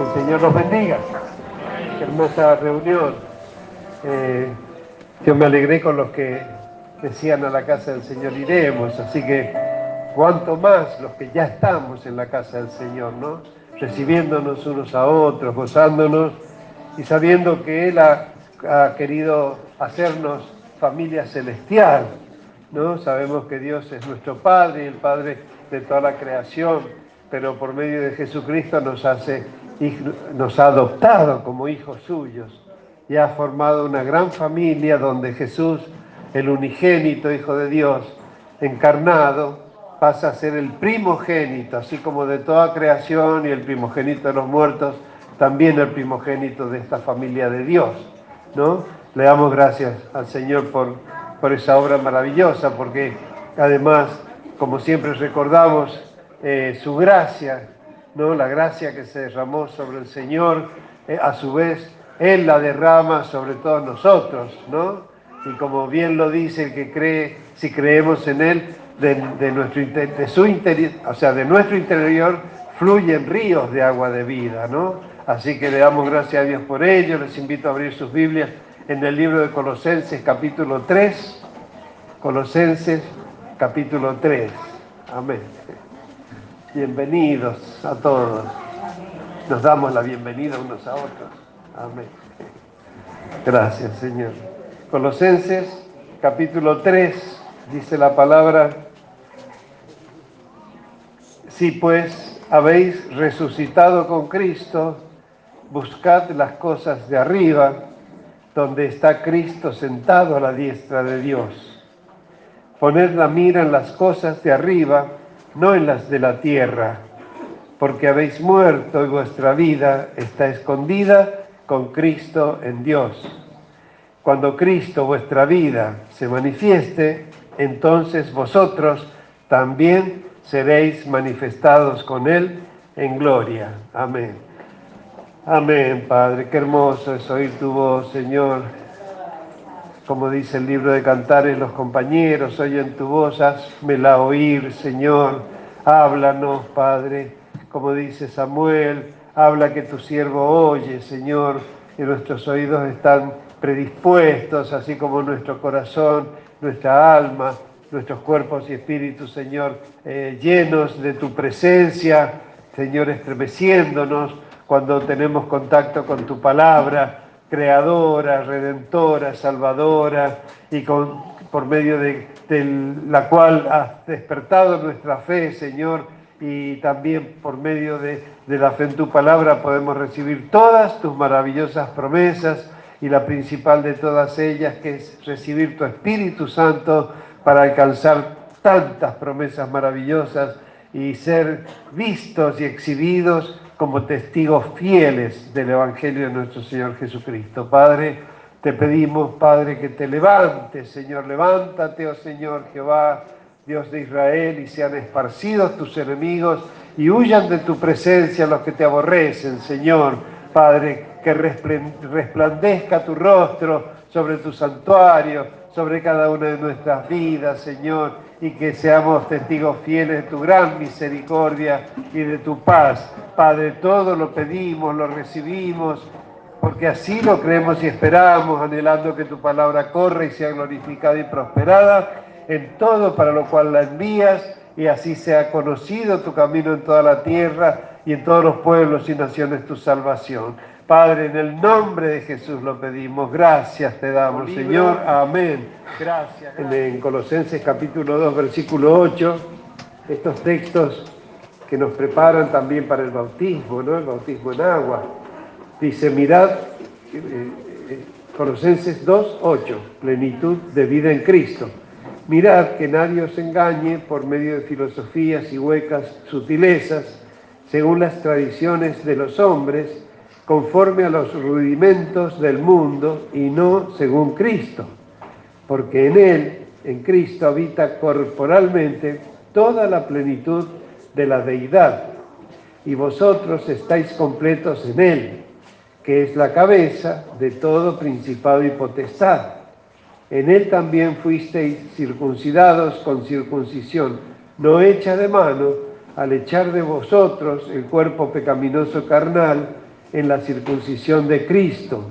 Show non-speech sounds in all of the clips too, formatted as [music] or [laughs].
El Señor los bendiga. Hermosa reunión. Eh, yo me alegré con los que decían a la casa del Señor iremos, así que cuanto más los que ya estamos en la casa del Señor, ¿no? Recibiéndonos unos a otros, gozándonos y sabiendo que Él ha, ha querido hacernos familia celestial, ¿no? Sabemos que Dios es nuestro Padre y el Padre de toda la creación, pero por medio de Jesucristo nos hace nos ha adoptado como hijos suyos y ha formado una gran familia donde Jesús, el unigénito Hijo de Dios, encarnado, pasa a ser el primogénito, así como de toda creación y el primogénito de los muertos, también el primogénito de esta familia de Dios. ¿no? Le damos gracias al Señor por, por esa obra maravillosa, porque además, como siempre recordamos, eh, su gracia ¿no? La gracia que se derramó sobre el Señor, eh, a su vez, Él la derrama sobre todos nosotros, ¿no? Y como bien lo dice el que cree, si creemos en Él, de, nuestro, de su interior, o sea, de nuestro interior fluyen ríos de agua de vida, ¿no? Así que le damos gracias a Dios por ello. Les invito a abrir sus Biblias en el libro de Colosenses capítulo 3. Colosenses capítulo 3. Amén. Bienvenidos a todos. Nos damos la bienvenida unos a otros. Amén. Gracias, Señor. Colosenses, capítulo 3, dice la palabra, si pues habéis resucitado con Cristo, buscad las cosas de arriba, donde está Cristo sentado a la diestra de Dios. Poned la mira en las cosas de arriba, no en las de la tierra, porque habéis muerto y vuestra vida está escondida con Cristo en Dios. Cuando Cristo vuestra vida se manifieste, entonces vosotros también seréis manifestados con Él en gloria. Amén. Amén, Padre. Qué hermoso es oír tu voz, Señor como dice el libro de Cantares, los compañeros oyen tu voz, hazmela oír, Señor, háblanos, Padre, como dice Samuel, habla que tu siervo oye, Señor, y nuestros oídos están predispuestos, así como nuestro corazón, nuestra alma, nuestros cuerpos y espíritus, Señor, eh, llenos de tu presencia, Señor, estremeciéndonos cuando tenemos contacto con tu palabra creadora, redentora, salvadora, y con, por medio de, la cual has despertado nuestra fe, Señor, y también por medio de, de la fe en tu palabra podemos recibir todas tus maravillosas promesas y la principal de todas ellas, que es recibir tu Espíritu Santo para alcanzar tantas promesas maravillosas y ser vistos y exhibidos como testigos fieles del Evangelio de nuestro Señor Jesucristo. Padre, te pedimos, Padre, que te levantes, Señor, levántate, oh Señor Jehová, Dios de Israel, y sean esparcidos tus enemigos y huyan de tu presencia los que te aborrecen, Señor. Padre, que resplandezca tu rostro sobre tu santuario, sobre cada una de nuestras vidas, Señor, y que seamos testigos fieles de tu gran misericordia y de tu paz. Padre, todo lo pedimos, lo recibimos, porque así lo creemos y esperamos, anhelando que tu palabra corra y sea glorificada y prosperada en todo para lo cual la envías, y así sea conocido tu camino en toda la tierra y en todos los pueblos y naciones tu salvación. Padre, en el nombre de Jesús lo pedimos. Gracias te damos, Señor. Amén. Gracias. En Colosenses capítulo 2, versículo 8, estos textos que nos preparan también para el bautismo, ¿no? El bautismo en agua. Dice, mirad, eh, eh, Colosenses 2, 8, plenitud de vida en Cristo. Mirad que nadie os engañe por medio de filosofías y huecas sutilezas, según las tradiciones de los hombres, conforme a los rudimentos del mundo y no según Cristo, porque en Él, en Cristo, habita corporalmente toda la plenitud de la deidad, y vosotros estáis completos en Él, que es la cabeza de todo principado y potestad. En Él también fuisteis circuncidados con circuncisión, no hecha de mano, al echar de vosotros el cuerpo pecaminoso carnal, en la circuncisión de Cristo,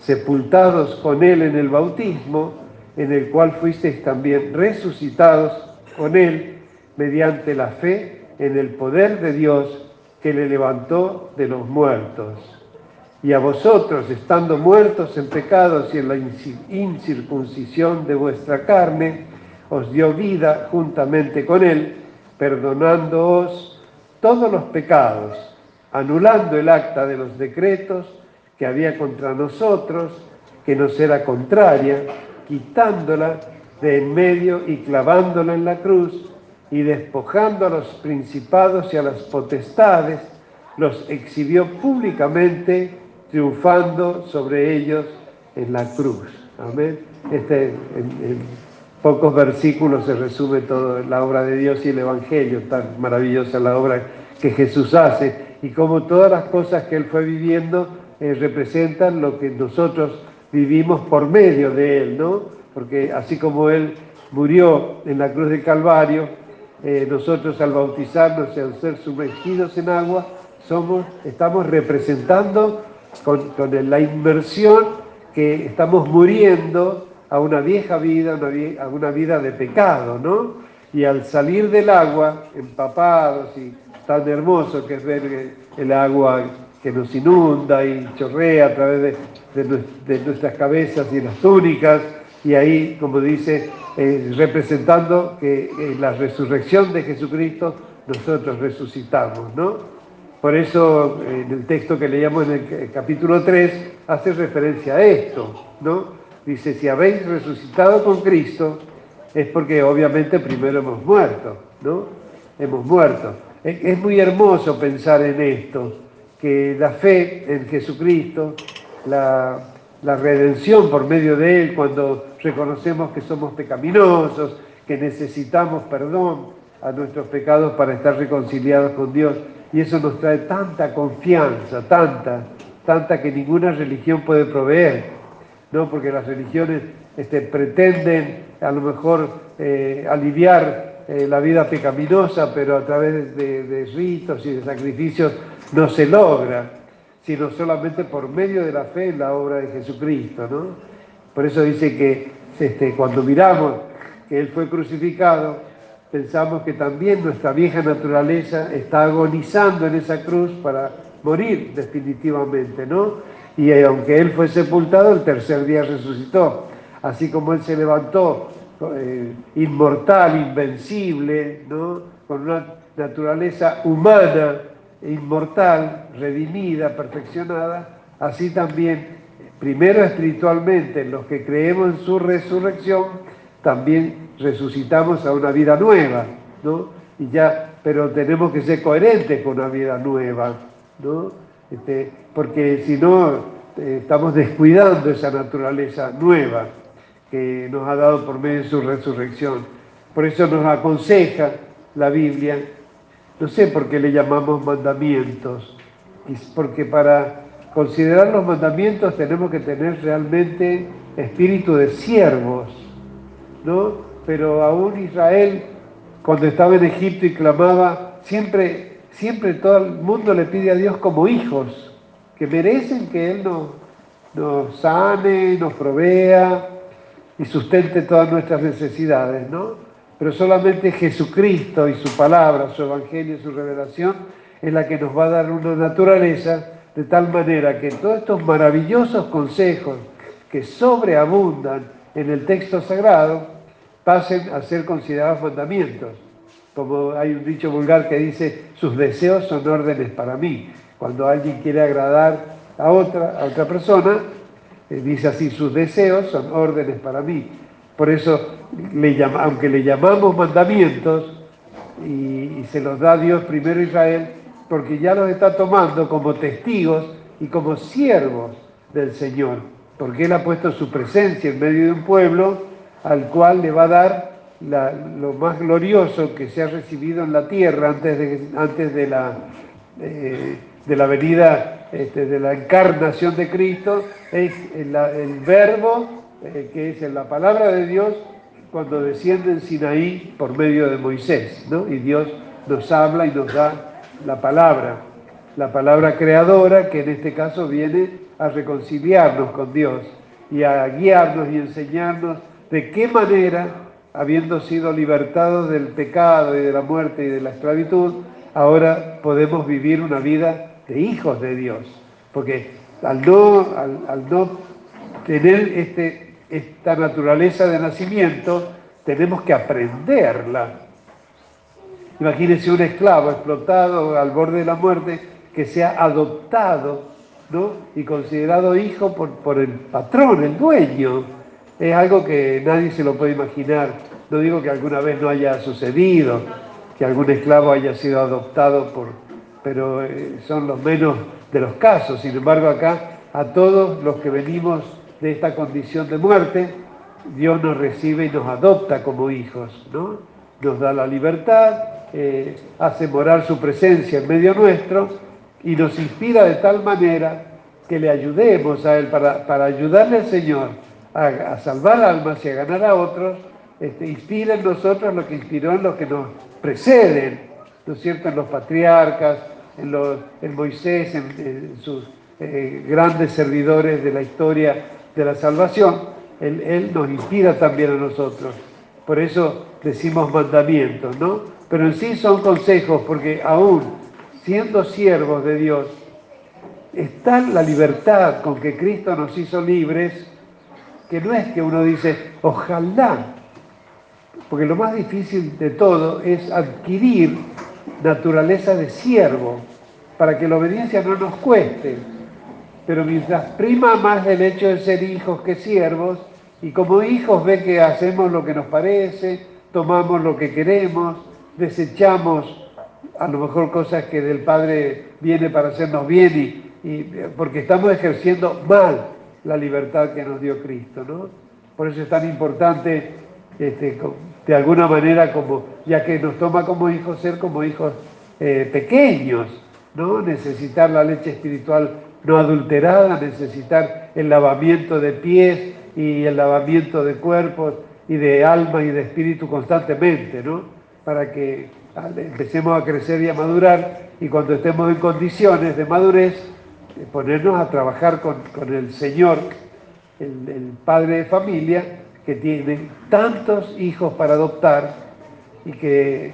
sepultados con Él en el bautismo, en el cual fuisteis también resucitados con Él mediante la fe en el poder de Dios que le levantó de los muertos. Y a vosotros, estando muertos en pecados y en la incircuncisión de vuestra carne, os dio vida juntamente con Él, perdonándoos todos los pecados, anulando el acta de los decretos que había contra nosotros, que nos era contraria, quitándola de en medio y clavándola en la cruz, y despojando a los principados y a las potestades, los exhibió públicamente, triunfando sobre ellos en la cruz. Amén. Este, en, pocos versículos se resume toda la obra de Dios y el Evangelio, tan maravillosa la obra que Jesús hace, y como todas las cosas que Él fue viviendo eh, representan lo que nosotros vivimos por medio de Él, ¿no? Porque así como Él murió en la cruz del Calvario, eh, nosotros al bautizarnos y al ser sumergidos en agua, somos, estamos representando con, la inmersión que estamos muriendo a una vieja vida, a una vida de pecado, ¿no? Y al salir del agua, empapados y tan hermoso que es ver el agua que nos inunda y chorrea a través de nuestras cabezas y las túnicas, y ahí, como dice, eh, representando que en la resurrección de Jesucristo nosotros resucitamos, ¿no? Por eso en el texto que leíamos en el capítulo 3 hace referencia a esto, ¿no? Dice, si habéis resucitado con Cristo, es porque obviamente primero hemos muerto, ¿no? Hemos muerto. Es muy hermoso pensar en esto, que la fe en Jesucristo, la, la redención por medio de Él, cuando reconocemos que somos pecaminosos, que necesitamos perdón a nuestros pecados para estar reconciliados con Dios. Y eso nos trae tanta confianza, tanta, tanta que ninguna religión puede proveer, ¿no? Porque las religiones este, pretenden a lo mejor eh, aliviar eh, la vida pecaminosa, pero a través de, de ritos y de sacrificios no se logra sino solamente por medio de la fe en la obra de Jesucristo. ¿no? Por eso dice que este, cuando miramos que Él fue crucificado, pensamos que también nuestra vieja naturaleza está agonizando en esa cruz para morir definitivamente, ¿no? Y aunque Él fue sepultado, el tercer día resucitó. Así como Él se levantó eh, inmortal, invencible, ¿no? Con una naturaleza humana inmortal, redimida, perfeccionada, así también, primero espiritualmente, los que creemos en su resurrección, también resucitamos a una vida nueva, ¿no? Y ya, pero tenemos que ser coherentes con una vida nueva, ¿no? Este, porque si no, eh, estamos descuidando esa naturaleza nueva que nos ha dado por medio de su resurrección. Por eso nos aconseja la Biblia no sé por qué le llamamos mandamientos, porque para considerar los mandamientos tenemos que tener realmente espíritu de siervos, ¿no? Pero aún Israel, cuando estaba en Egipto y clamaba, siempre, siempre todo el mundo le pide a Dios como hijos, que merecen que Él nos, nos sane, nos provea y sustente todas nuestras necesidades, ¿no? pero solamente Jesucristo y su palabra, su evangelio, su revelación, es la que nos va a dar una naturaleza de tal manera que todos estos maravillosos consejos que sobreabundan en el texto sagrado pasen a ser considerados mandamientos. Como hay un dicho vulgar que dice, sus deseos son órdenes para mí. Cuando alguien quiere agradar a otra, a otra persona, eh, dice así, sus deseos son órdenes para mí. Por eso, aunque le llamamos mandamientos, y, se los da Dios primero a Israel, porque ya los está tomando como testigos y como siervos del Señor, porque Él ha puesto su presencia en medio de un pueblo al cual le va a dar lo más glorioso que se ha recibido en la tierra antes de, antes de, la, eh, de la venida, este, de la encarnación de Cristo, es el, verbo eh, que es en la palabra de Dios cuando desciende en Sinaí por medio de Moisés, ¿no? Y Dios nos habla y nos da la palabra, la palabra creadora, que en este caso viene a reconciliarnos con Dios y a guiarnos y enseñarnos de qué manera, habiendo sido libertados del pecado y de la muerte y de la esclavitud, ahora podemos vivir una vida de hijos de Dios. Porque al no, al, no tener este, esta naturaleza de nacimiento, tenemos que aprenderla. Imagínense un esclavo explotado al borde de la muerte que sea adoptado ¿no? y considerado hijo por, por el patrón, el dueño. Es algo que nadie se lo puede imaginar. No digo que alguna vez no haya sucedido, que algún esclavo haya sido adoptado por, pero eh, son los menos de los casos. Sin embargo, acá a todos los que venimos de esta condición de muerte, Dios nos recibe y nos adopta como hijos, ¿no? Nos da la libertad, eh, hace morar su presencia en medio nuestro y nos inspira de tal manera que le ayudemos a Él para, ayudarle al Señor a, salvar almas y a ganar a otros, este, inspira en nosotros lo que inspiró en los que nos preceden, ¿no es cierto?, en los patriarcas, en, Moisés, en, sus eh, grandes servidores de la historia de la salvación, él, nos inspira también a nosotros. Por eso decimos mandamientos, ¿no? Pero en sí son consejos, porque aún siendo siervos de Dios, está la libertad con que Cristo nos hizo libres, que no es que uno dice, ojalá, porque lo más difícil de todo es adquirir naturaleza de siervo, para que la obediencia no nos cueste. Pero mientras prima más el hecho de ser hijos que siervos, y como hijos ve que hacemos lo que nos parece, tomamos lo que queremos, desechamos a lo mejor cosas que del Padre viene para hacernos bien y, porque estamos ejerciendo mal la libertad que nos dio Cristo, ¿no? Por eso es tan importante este, de alguna manera, como, ya que nos toma como hijos, ser como hijos eh, pequeños, ¿no? Necesitar la leche espiritual no adulterada, necesitar el lavamiento de pies y el lavamiento de cuerpos y de alma y de espíritu constantemente, ¿no? Para que empecemos a crecer y a madurar y cuando estemos en condiciones de madurez, eh, ponernos a trabajar con, el Señor, el Padre de familia, que tiene tantos hijos para adoptar y que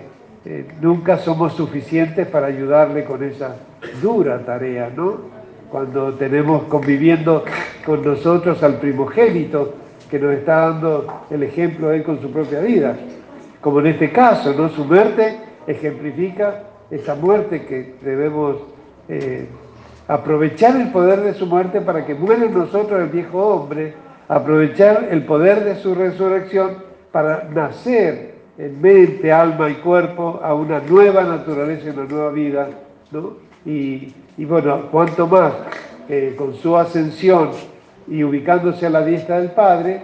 eh, nunca somos suficientes para ayudarle con esa dura tarea, ¿no? Cuando tenemos conviviendo con nosotros al primogénito que nos está dando el ejemplo él con su propia vida, como en este caso, ¿no? Su muerte ejemplifica esa muerte que debemos eh, aprovechar el poder de su muerte para que muera en nosotros el viejo hombre aprovechar el poder de su resurrección para nacer en mente, alma y cuerpo a una nueva naturaleza, una nueva vida, ¿no? Y, bueno, cuanto más eh, con su ascensión y ubicándose a la diestra del Padre,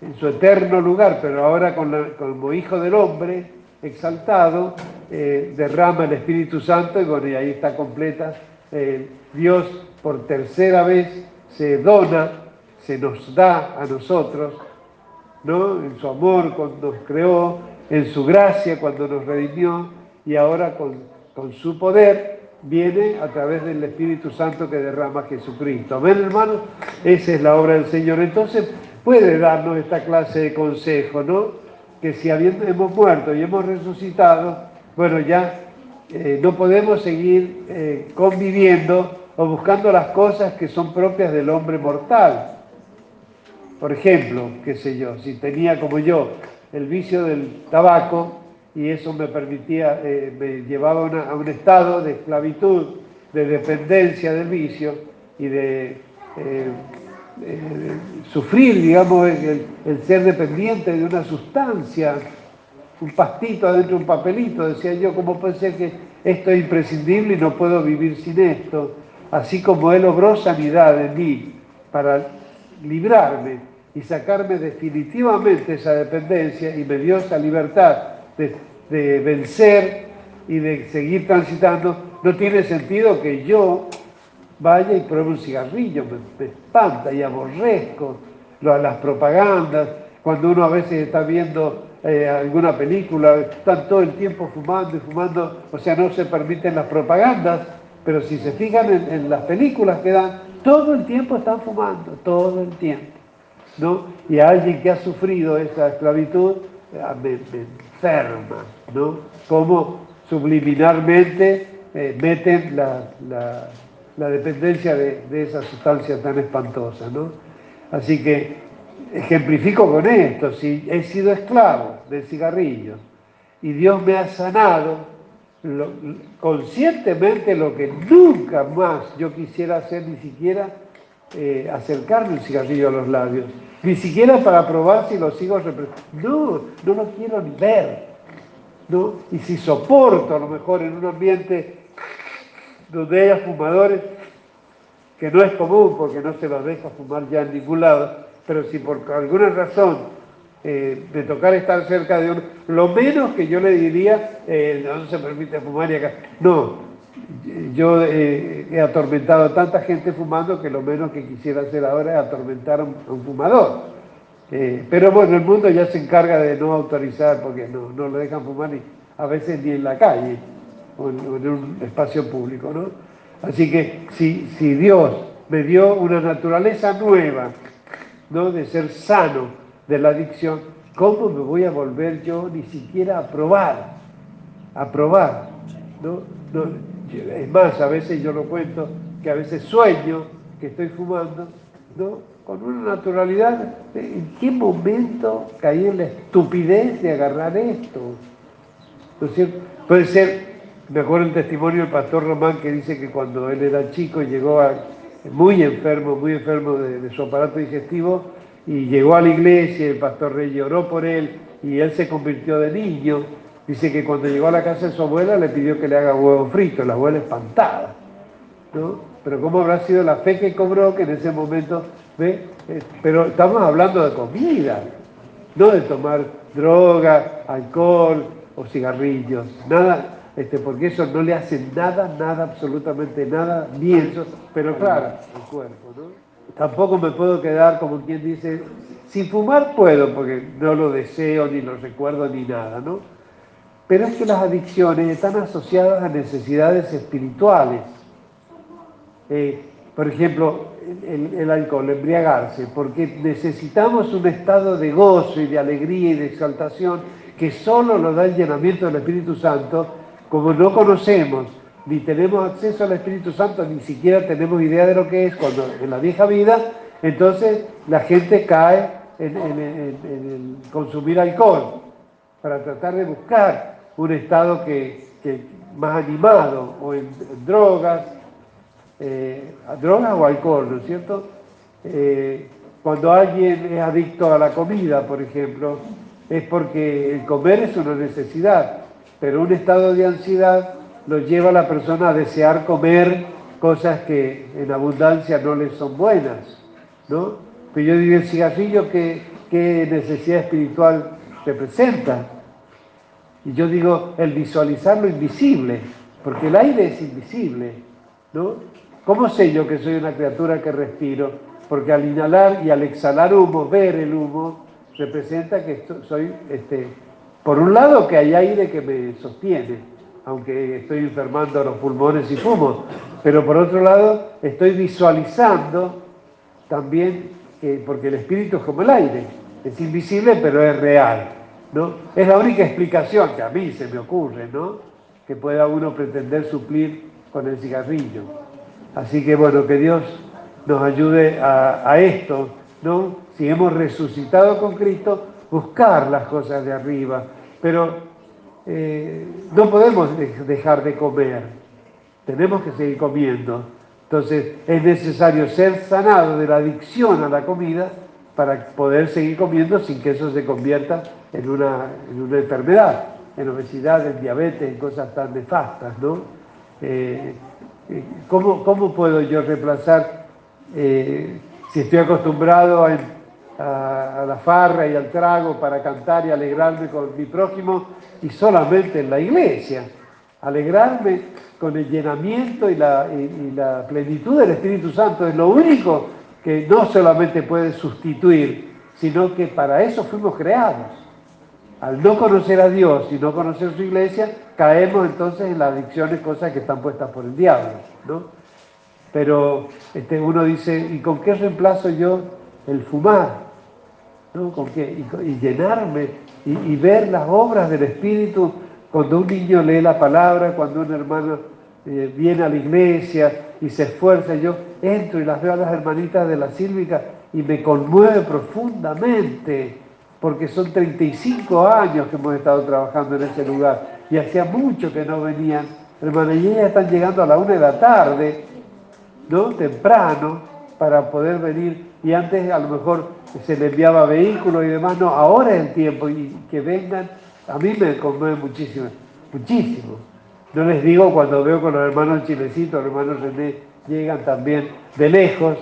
en su eterno lugar, pero ahora como Hijo del Hombre, exaltado, eh, derrama el Espíritu Santo y bueno, y ahí está completa. Eh, Dios por tercera vez se dona se nos da a nosotros, ¿no? En su amor cuando nos creó, en su gracia cuando nos redimió y ahora con, con su poder viene a través del Espíritu Santo que derrama Jesucristo. Amén, hermanos. Esa es la obra del Señor. Entonces puede darnos esta clase de consejo, ¿no? Que si habiendo, hemos muerto y hemos resucitado, bueno, ya eh, no podemos seguir eh, conviviendo o buscando las cosas que son propias del hombre mortal. Por ejemplo, qué sé yo, si tenía como yo el vicio del tabaco y eso me permitía, eh, me llevaba a un estado de esclavitud, de dependencia del vicio y de eh, eh, sufrir, digamos, el, ser dependiente de una sustancia, un pastito adentro de un papelito, decía yo, ¿cómo puede ser que esto es imprescindible y no puedo vivir sin esto? Así como Él obró sanidad en mí para librarme y sacarme definitivamente esa dependencia y me dio esa libertad de, vencer y de seguir transitando, no tiene sentido que yo vaya y pruebe un cigarrillo, me, espanta y aborrezco las propagandas, cuando uno a veces está viendo eh, alguna película, están todo el tiempo fumando y fumando, o sea, no se permiten las propagandas, pero si se fijan en, las películas que dan, todo el tiempo están fumando, todo el tiempo. Y a alguien que ha sufrido esa esclavitud, eh, me, enferma, ¿no? Como subliminalmente eh, meten la, dependencia de, de, esa sustancia tan espantosa, ¿no? Así que ejemplifico con esto, si he sido esclavo del cigarrillo y Dios me ha sanado, conscientemente lo que nunca más yo quisiera hacer, ni siquiera eh, acercarme un cigarrillo a los labios, ni siquiera para probar si lo sigo No, no lo quiero ni ver. ¿no? Y si soporto a lo mejor en un ambiente donde haya fumadores, que no es común porque no se los deja fumar ya en ningún lado, pero si por alguna razón eh, de tocar estar cerca de uno, lo menos que yo le diría, eh, no se permite fumar y acá. No, yo eh, he atormentado a tanta gente fumando que lo menos que quisiera hacer ahora es atormentar a un, fumador. pero bueno, el mundo ya se encarga de no autorizar porque no, no lo dejan fumar ni, a veces ni en la calle o en, un espacio público, ¿no? Así que si, si Dios me dio una naturaleza nueva, ¿no? De ser sano, de la adicción, ¿cómo me voy a volver yo ni siquiera a probar? A probar. ¿no? Es más, a veces yo lo cuento, que a veces sueño que estoy fumando, ¿no? con una naturalidad. ¿En qué momento caí en la estupidez de agarrar esto? ¿No es cierto? Puede ser, me acuerdo el testimonio del pastor Román que dice que cuando él era chico llegó a, muy enfermo, muy enfermo de su aparato digestivo, y llegó a la iglesia, el pastor Rey lloró por él y él se convirtió de niño. Dice que cuando llegó a la casa de su abuela le pidió que le haga huevo frito, la abuela espantada. ¿no? Pero ¿cómo habrá sido la fe que cobró que en ese momento, ve? Eh, pero estamos hablando de comida, no de tomar droga, alcohol o cigarrillos, nada, este, porque eso no le hace nada, nada, absolutamente nada, bien, pero claro, el cuerpo, ¿no? tampoco me puedo quedar como quien dice, sin fumar puedo, porque no lo deseo, ni lo recuerdo, ni nada, ¿no? Pero es que las adicciones están asociadas a necesidades espirituales. Eh, por ejemplo, el, alcohol, embriagarse, porque necesitamos un estado de gozo y de alegría y de exaltación que solo lo da el llenamiento del Espíritu Santo, como no conocemos ni tenemos acceso al Espíritu Santo, ni siquiera tenemos idea de lo que es cuando en la vieja vida, entonces la gente cae en, consumir alcohol para tratar de buscar un estado que, más animado o en, drogas, eh, drogas o alcohol, ¿no es cierto? Eh, cuando alguien es adicto a la comida, por ejemplo, es porque el comer es una necesidad, pero un estado de ansiedad lo lleva a la persona a desear comer cosas que en abundancia no le son buenas, ¿no? Pero yo digo, el cigarrillo, ¿qué, qué necesidad espiritual representa? Y yo digo, el visualizar lo invisible, porque el aire es invisible, ¿no? ¿Cómo sé yo que soy una criatura que respiro? Porque al inhalar y al exhalar humo, ver el humo, representa que soy, este, por un lado, que hay aire que me sostiene, aunque estoy enfermando los pulmones y fumo, pero por otro lado estoy visualizando también, porque el espíritu es como el aire, es invisible pero es real, ¿no? Es la única explicación que a mí se me ocurre, ¿no? Que pueda uno pretender suplir con el cigarrillo. Así que bueno, que Dios nos ayude a, esto, ¿no? Si hemos resucitado con Cristo, buscar las cosas de arriba, pero eh, no podemos dejar de comer, tenemos que seguir comiendo. Entonces es necesario ser sanado de la adicción a la comida para poder seguir comiendo sin que eso se convierta en una, enfermedad, en obesidad, en diabetes, en cosas tan nefastas, ¿no? Eh, eh, ¿cómo, puedo yo reemplazar si estoy acostumbrado a a, la farra y al trago para cantar y alegrarme con mi prójimo y solamente en la iglesia. Alegrarme con el llenamiento y la, y la plenitud del Espíritu Santo es lo único que no solamente puede sustituir, sino que para eso fuimos creados. Al no conocer a Dios y no conocer su iglesia, caemos entonces en las adicciones, cosas que están puestas por el diablo, ¿no? Pero este, uno dice, ¿y con qué reemplazo yo el fumar? ¿No? ¿Con qué? Y, llenarme y, ver las obras del Espíritu cuando un niño lee la palabra, cuando un hermano eh, viene a la iglesia y se esfuerza. Yo entro y las veo a las hermanitas de la sílvica y me conmueve profundamente porque son 35 años que hemos estado trabajando en ese lugar y hacía mucho que no venían. Hermana, y ellas están llegando a la una de la tarde, ¿no? Temprano, para poder venir. Y antes a lo mejor se le enviaba vehículos y demás, no, ahora es el tiempo y que vengan, a mí me conmueve muchísimo, muchísimo. No les digo cuando veo con los hermanos chilecitos, los hermanos René, llegan también de lejos,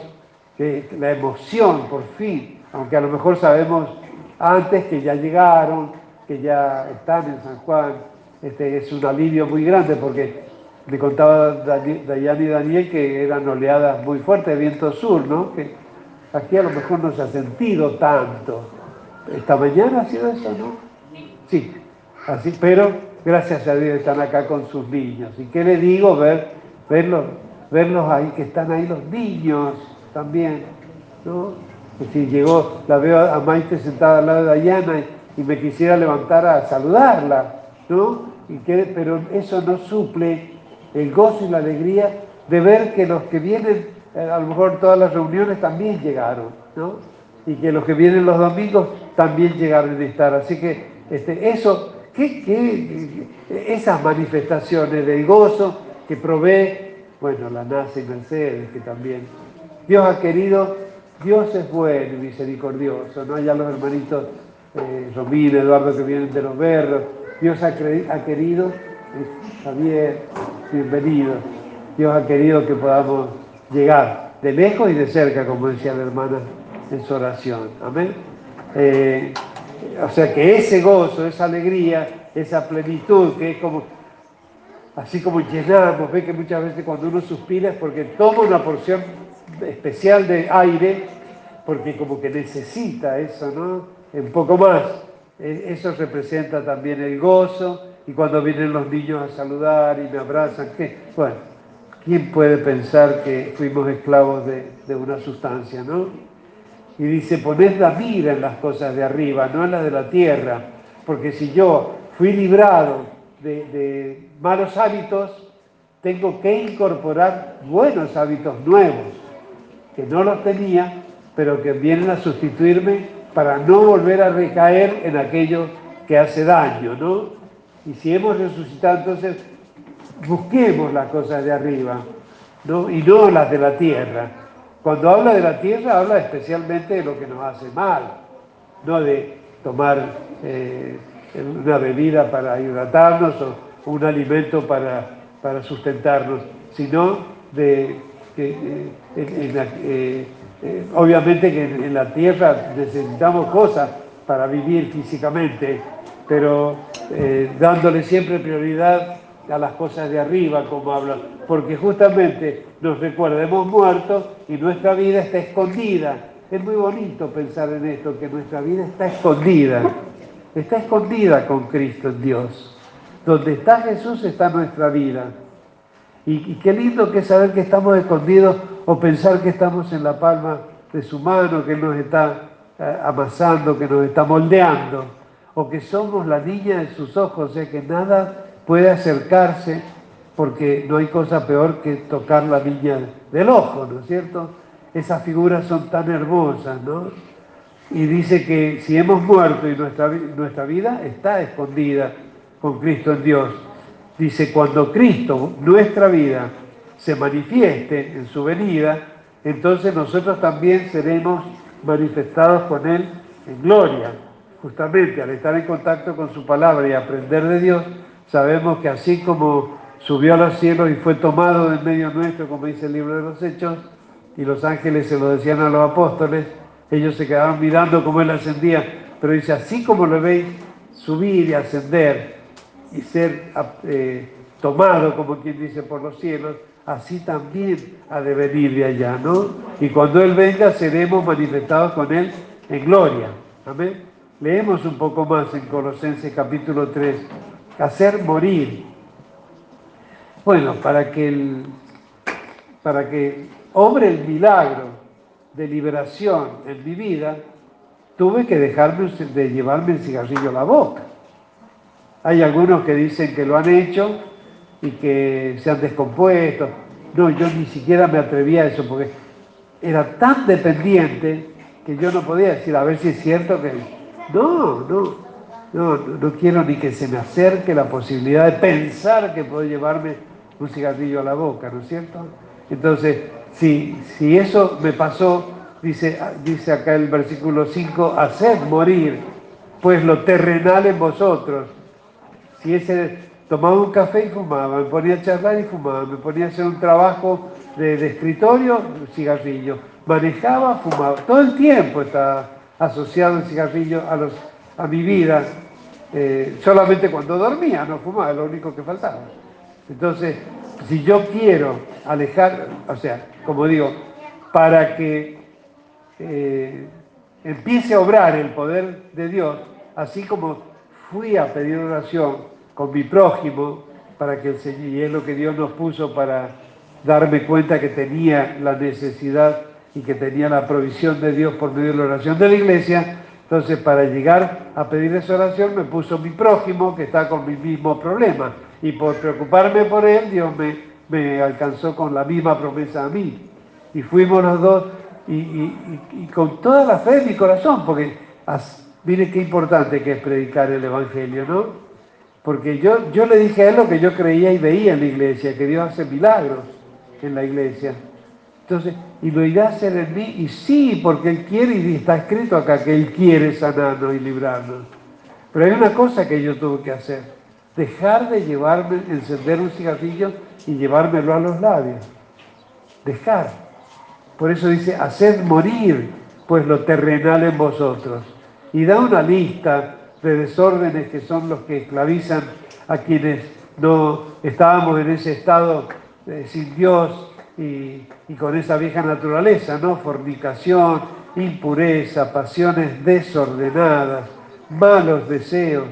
que la emoción por fin, aunque a lo mejor sabemos antes que ya llegaron, que ya están en San Juan. Este, es un alivio muy grande porque me contaba Dayan y Daniel que eran oleadas muy fuertes de viento sur, ¿no? Que aquí a lo mejor no se ha sentido tanto. Esta mañana ha sido eso, ¿no? Sí, así, pero gracias a Dios están acá con sus niños. ¿Y qué le digo? Ver, verlos, verlos ahí, que están ahí los niños también, ¿no? si llegó, la veo a Maite sentada al lado de Dayana y, me quisiera levantar a saludarla, ¿no? Y que, pero eso no suple el gozo y la alegría de ver que los que vienen, eh, a lo mejor todas las reuniones también llegaron, ¿no? Y que los que vienen los domingos también llegaron a estar. Así que este, eso, ¿qué, esas manifestaciones del gozo que provee, bueno, la nace y Mercedes, que también Dios ha querido Dios es bueno y misericordioso, ¿no? Ya los hermanitos eh, Eduardo que vienen de los berros. Dios ha, querido, Javier, bienvenido. Dios ha querido que podamos llegar de lejos y de cerca, como decía la hermana en su oración. Amén. Eh, o sea que ese gozo, esa alegría, esa plenitud, que es como, así como llenamos, ve que muchas veces cuando uno suspira es porque toma una porción especial de aire, porque como que necesita eso, ¿no? Un poco más. E, eso representa también el gozo, y cuando vienen los niños a saludar y me abrazan, ¿qué? Bueno, ¿quién puede pensar que fuimos esclavos de, una sustancia, no? Y dice, poned la mira en las cosas de arriba, no en las de la tierra, porque si yo fui librado de, malos hábitos, tengo que incorporar buenos hábitos nuevos que no los tenía, pero que vienen a sustituirme para no volver a recaer en aquello que hace daño, ¿no? Y si hemos resucitado, entonces busquemos las cosas de arriba, ¿no? Y no las de la tierra. Cuando habla de la tierra, habla especialmente de lo que nos hace mal, no de tomar eh, una bebida para hidratarnos o un alimento para, para sustentarnos, sino de que eh, eh, obviamente que en, la tierra necesitamos cosas para vivir físicamente, pero dándole siempre prioridad a las cosas de arriba, como habla, porque justamente nos recuerda, hemos muerto y nuestra vida está escondida. Es muy bonito pensar en esto, que nuestra vida está escondida, está escondida con Cristo en Dios. Donde está Jesús está nuestra vida. Y, qué lindo que saber que estamos escondidos o pensar que estamos en la palma de su mano, que nos está eh, amasando, que nos está moldeando, o que somos la niña de sus ojos, o sea que nada puede acercarse, porque no hay cosa peor que tocar la niña del ojo, ¿no es cierto? Esas figuras son tan hermosas, ¿no? Y dice que si hemos muerto y nuestra, nuestra vida está escondida con Cristo en Dios, Dice, cuando Cristo, nuestra vida, se manifieste en su venida, entonces nosotros también seremos manifestados con Él en gloria. Justamente al estar en contacto con su palabra y aprender de Dios, sabemos que así como subió a los cielos y fue tomado en medio nuestro, como dice el libro de los Hechos, y los ángeles se lo decían a los apóstoles, ellos se quedaban mirando cómo Él ascendía, pero dice, así como lo veis subir y ascender, y ser eh, tomado, como quien dice, por los cielos, así también ha de venir de allá, ¿no? Y cuando Él venga, seremos manifestados con Él en gloria. Amén. Leemos un poco más en Colosenses capítulo 3, hacer morir. Bueno, para que, para que obre el milagro de liberación en mi vida, tuve que dejarme de llevarme el cigarrillo a la boca. Hay algunos que dicen que lo han hecho y que se han descompuesto. No, yo ni siquiera me atrevía a eso porque era tan dependiente que yo no podía decir, a ver si es cierto que... No, no, no, no quiero ni que se me acerque la posibilidad de pensar que puedo llevarme un cigarrillo a la boca, ¿no es cierto? Entonces, si, si eso me pasó, dice, dice acá el versículo 5, haced morir, pues lo terrenal en vosotros. Si ese tomaba un café y fumaba, me ponía a charlar y fumaba, me ponía a hacer un trabajo de, escritorio, cigarrillo, manejaba, fumaba, todo el tiempo está asociado el cigarrillo a, los, a mi vida, eh, solamente cuando dormía no fumaba, lo único que faltaba. Entonces, si yo quiero alejar, o sea, como digo, para que eh, empiece a obrar el poder de Dios, así como fui a pedir oración con mi prójimo, para que el y es lo que Dios nos puso para darme cuenta que tenía la necesidad y que tenía la provisión de Dios por medio de la oración de la iglesia. Entonces, para llegar a pedir esa oración, me puso mi prójimo que está con mi mismo problema. Y por preocuparme por él, Dios me, me alcanzó con la misma promesa a mí. Y fuimos los dos y, con toda la fe en mi corazón, porque mire qué importante que es predicar el Evangelio, ¿no? Porque yo, yo le dije a él lo que yo creía y veía en la iglesia, que Dios hace milagros en la iglesia. Entonces, y lo irá a hacer en mí, y sí, porque Él quiere, y está escrito acá que Él quiere sanarnos y librarnos. Pero hay una cosa que yo tuve que hacer, dejar de llevarme, encender un cigarrillo y llevármelo a los labios. Dejar. Por eso dice, haced morir pues lo terrenal en vosotros. Y da una lista de desórdenes que son los que esclavizan a quienes no estábamos en ese estado eh, sin Dios y, y, con esa vieja naturaleza, ¿no? Fornicación, impureza, pasiones desordenadas, malos deseos,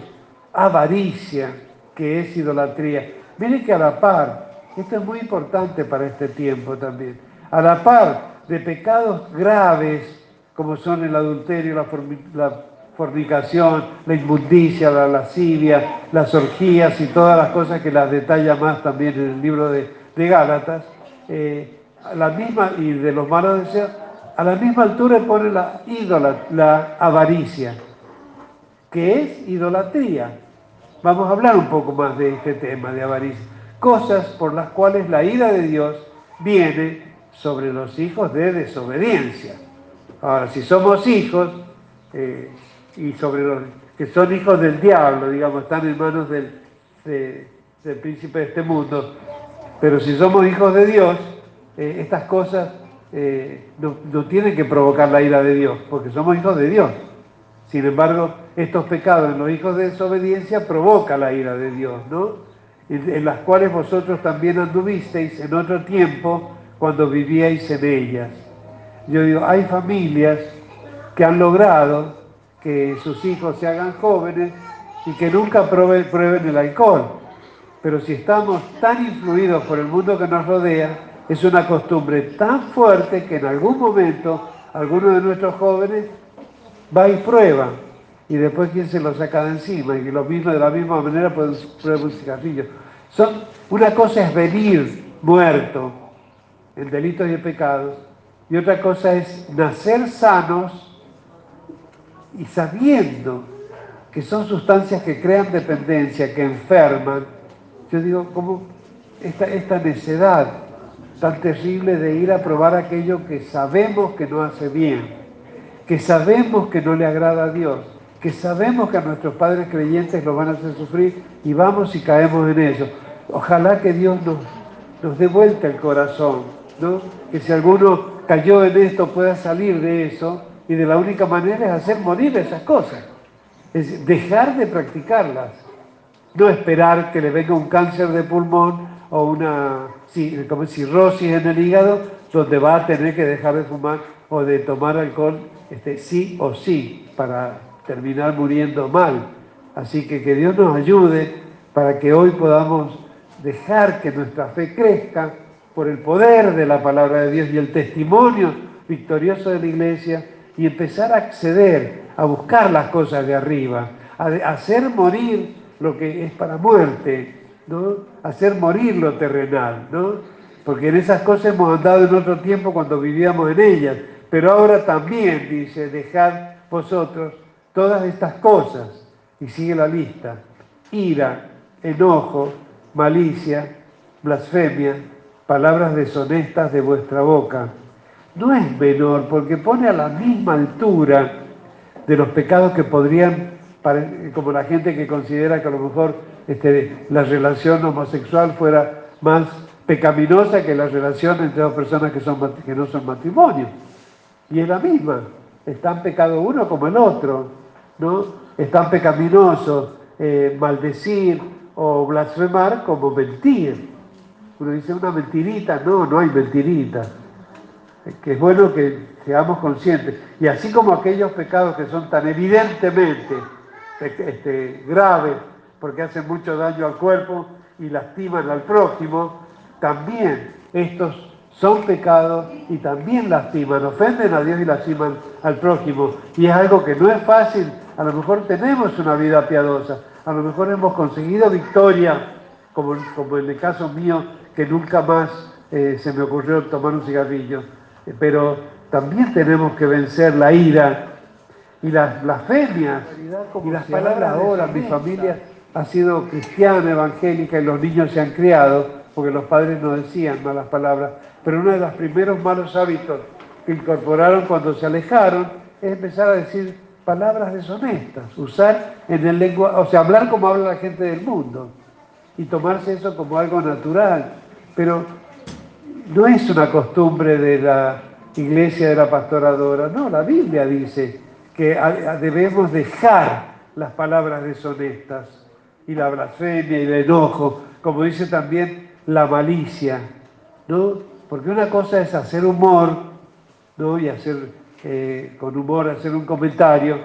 avaricia, que es idolatría. Miren que a la par, esto es muy importante para este tiempo también. A la par de pecados graves como son el adulterio, la, fornicación, la inmundicia, la lascivia, las orgías y todas las cosas que las detalla más también en el libro de, Gálatas, eh, a la misma, y de los malos deseos, a la misma altura pone la ídola, la avaricia, que es idolatría. Vamos a hablar un poco más de este tema de avaricia cosas por las cuales la ira de Dios viene sobre los hijos de desobediencia. Ahora, si somos hijos, eh, y sobre los que son hijos del diablo, digamos, están en manos del, príncipe de este mundo, pero si somos hijos de Dios, eh, estas cosas eh, no tienen que provocar la ira de Dios, porque somos hijos de Dios. Sin embargo, estos pecados en los hijos de desobediencia provoca la ira de Dios, ¿no? en las cuales vosotros también anduvisteis en otro tiempo cuando vivíais en ellas. Yo digo, hay familias que han logrado que sus hijos se hagan jóvenes y que nunca prueben, el alcohol. Pero si estamos tan influidos por el mundo que nos rodea, es una costumbre tan fuerte que en algún momento alguno de nuestros jóvenes va y prueba y después quién se lo saca de encima, y lo mismo de la misma manera prueba un cigarrillo. Son, una cosa es venir muerto en delitos y pecados, y otra cosa es nacer sanos y sabiendo que son sustancias que crean dependencia, que enferman. Yo digo, como esta, esta necedad tan terrible de ir a probar aquello que sabemos que no hace bien, que sabemos que no le agrada a Dios que sabemos que a nuestros padres creyentes lo van a hacer sufrir y vamos y caemos en eso. Ojalá que Dios nos, nos dé vuelta el corazón, ¿no? que si alguno cayó en esto pueda salir de eso y de la única manera es hacer morir esas cosas, es dejar de practicarlas, no esperar que le venga un cáncer de pulmón o una cirrosis en el hígado donde va a tener que dejar de fumar o de tomar alcohol este, sí o sí para terminar muriendo mal. Así que que Dios nos ayude para que hoy podamos dejar que nuestra fe crezca por el poder de la palabra de Dios y el testimonio victorioso de la iglesia y empezar a acceder, a buscar las cosas de arriba, a hacer morir lo que es para muerte, ¿no? Hacer morir lo terrenal, ¿no? Porque en esas cosas hemos andado en otro tiempo cuando vivíamos en ellas, pero ahora también dice, dejad vosotros todas estas cosas, y sigue la lista, ira, enojo, malicia, blasfemia, palabras deshonestas de vuestra boca. No es menor, porque pone a la misma altura de los pecados que podrían, como la gente que considera que a lo mejor este, la relación homosexual fuera más pecaminosa que la relación entre dos personas que, no son matrimonio. Y es la misma. Es tan pecado uno como el otro, ¿no? Es tan pecaminoso eh, maldecir o blasfemar como mentir. Uno dice una mentirita, no, no hay mentirita. Que es bueno que seamos conscientes. Y así como aquellos pecados que son tan evidentemente este, graves, porque hacen mucho daño al cuerpo y lastiman al prójimo, también estos son pecados y también lastiman, ofenden a Dios y lastiman al prójimo. Y es algo que no es fácil. A lo mejor tenemos una vida piadosa, a lo mejor hemos conseguido victoria, como, como en el caso mío, que nunca más eh, se me ocurrió tomar un cigarrillo. Pero también tenemos que vencer la ira y las blasfemias y las palabras ahora. Mi familia ha sido cristiana, evangélica y los niños se han criado porque los padres no decían malas palabras, pero uno de los primeros malos hábitos que incorporaron cuando se alejaron es empezar a decir palabras deshonestas, usar en el lenguaje, o sea, hablar como habla la gente del mundo y tomarse eso como algo natural, pero no es una costumbre de la iglesia de la pastoradora, no, la Biblia dice que debemos dejar las palabras deshonestas y la blasfemia y el enojo, como dice también la malicia, ¿no? Porque una cosa es hacer humor, ¿no? Y hacer eh, con humor, hacer un comentario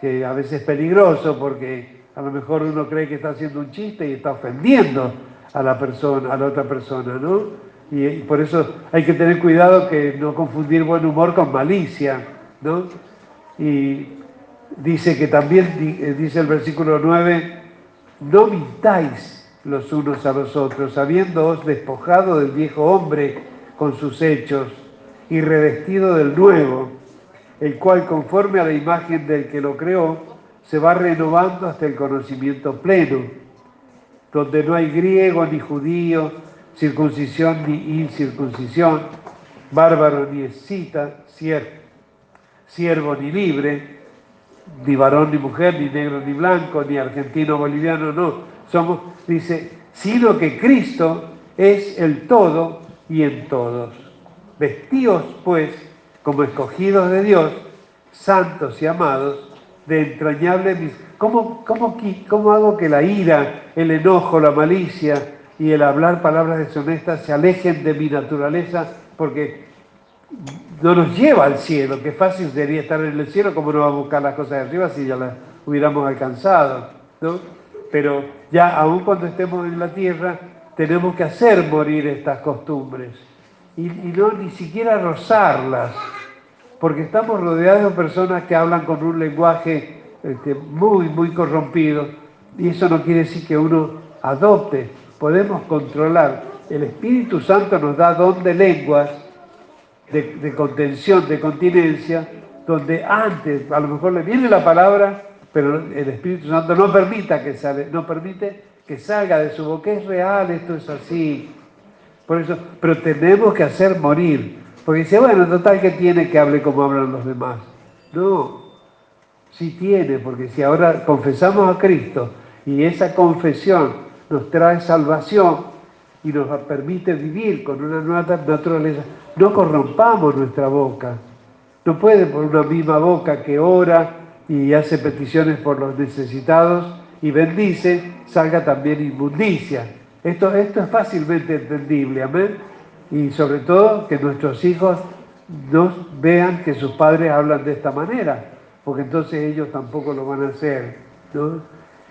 que a veces es peligroso porque a lo mejor uno cree que está haciendo un chiste y está ofendiendo a la persona, a la otra persona, ¿no? Y, y por eso hay que tener cuidado que no confundir buen humor con malicia, ¿no? Y dice que también, eh, dice el versículo 9, no mintáis los unos a los otros, habiéndoos despojado del viejo hombre con sus hechos y revestido del nuevo, el cual conforme a la imagen del que lo creó, se va renovando hasta el conocimiento pleno, donde no hay griego ni judío, circuncisión ni incircuncisión, bárbaro ni escita, siervo ni libre, ni varón ni mujer, ni negro ni blanco, ni argentino boliviano, no, somos, dice, sino que Cristo es el todo y en todos. Vestidos, pues, como escogidos de Dios, santos y amados, de entrañable mis... ¿Cómo, cómo, ¿Cómo hago que la ira, el enojo, la malicia y el hablar palabras deshonestas se alejen de mi naturaleza? Porque no nos lleva al cielo, que fácil sería estar en el cielo, como no vamos a buscar las cosas de arriba si ya las hubiéramos alcanzado, ¿no? Pero ya aún cuando estemos en la tierra tenemos que hacer morir estas costumbres y, no ni siquiera rozarlas, porque estamos rodeados de personas que hablan con un lenguaje este, muy, muy corrompido y eso no quiere decir que uno adopte, podemos controlar. El Espíritu Santo nos da don de lenguas, de, de contención, de continencia, donde antes a lo mejor le viene la palabra pero el Espíritu Santo no permita que sale, no permite que salga de su boca. Es real, esto es así. Por eso, pero tenemos que hacer morir. Porque dice, bueno, total que tiene que hable como hablan los demás. No, sí tiene, porque si ahora confesamos a Cristo y esa confesión nos trae salvación y nos permite vivir con una nueva naturaleza, no corrompamos nuestra boca. No puede por una misma boca que ora, y hace peticiones por los necesitados y bendice, salga también inmundicia. Esto, esto es fácilmente entendible, amén. Y sobre todo que nuestros hijos no vean que sus padres hablan de esta manera, porque entonces ellos tampoco lo van a hacer.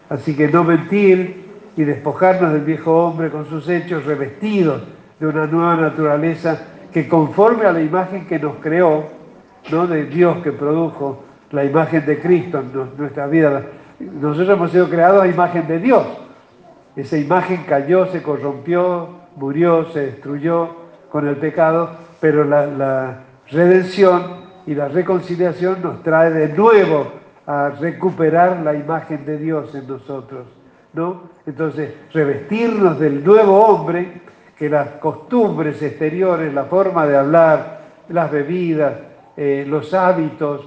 Así que no mentir, y despojarnos del viejo hombre con sus hechos, revestidos de una nueva naturaleza que conforme a la imagen que nos creó, ¿no? de Dios que produjo la imagen de Cristo en nuestra vida. Nosotros hemos sido creados a imagen de Dios. Esa imagen cayó, se corrompió, murió, se destruyó con el pecado, pero la, redención y la reconciliación nos trae de nuevo a recuperar la imagen de Dios en nosotros. ¿no? Entonces, revestirnos del nuevo hombre, que las costumbres exteriores, la forma de hablar, las bebidas, eh, los hábitos,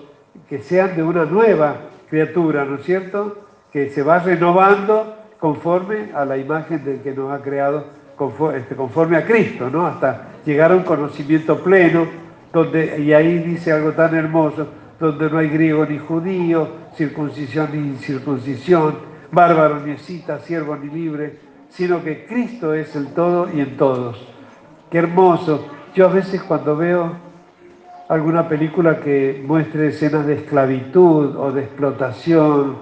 que sean de una nueva criatura, ¿no es cierto? Que se va renovando conforme a la imagen del que nos ha creado, conforme, este, conforme a Cristo, ¿no? Hasta llegar a un conocimiento pleno, donde, y ahí dice algo tan hermoso, donde no hay griego ni judío, circuncisión ni incircuncisión, bárbaro ni escita, siervo ni libre, sino que Cristo es el todo y en todos. Qué hermoso. Yo a veces cuando veo alguna película que muestre escenas de esclavitud o de explotación,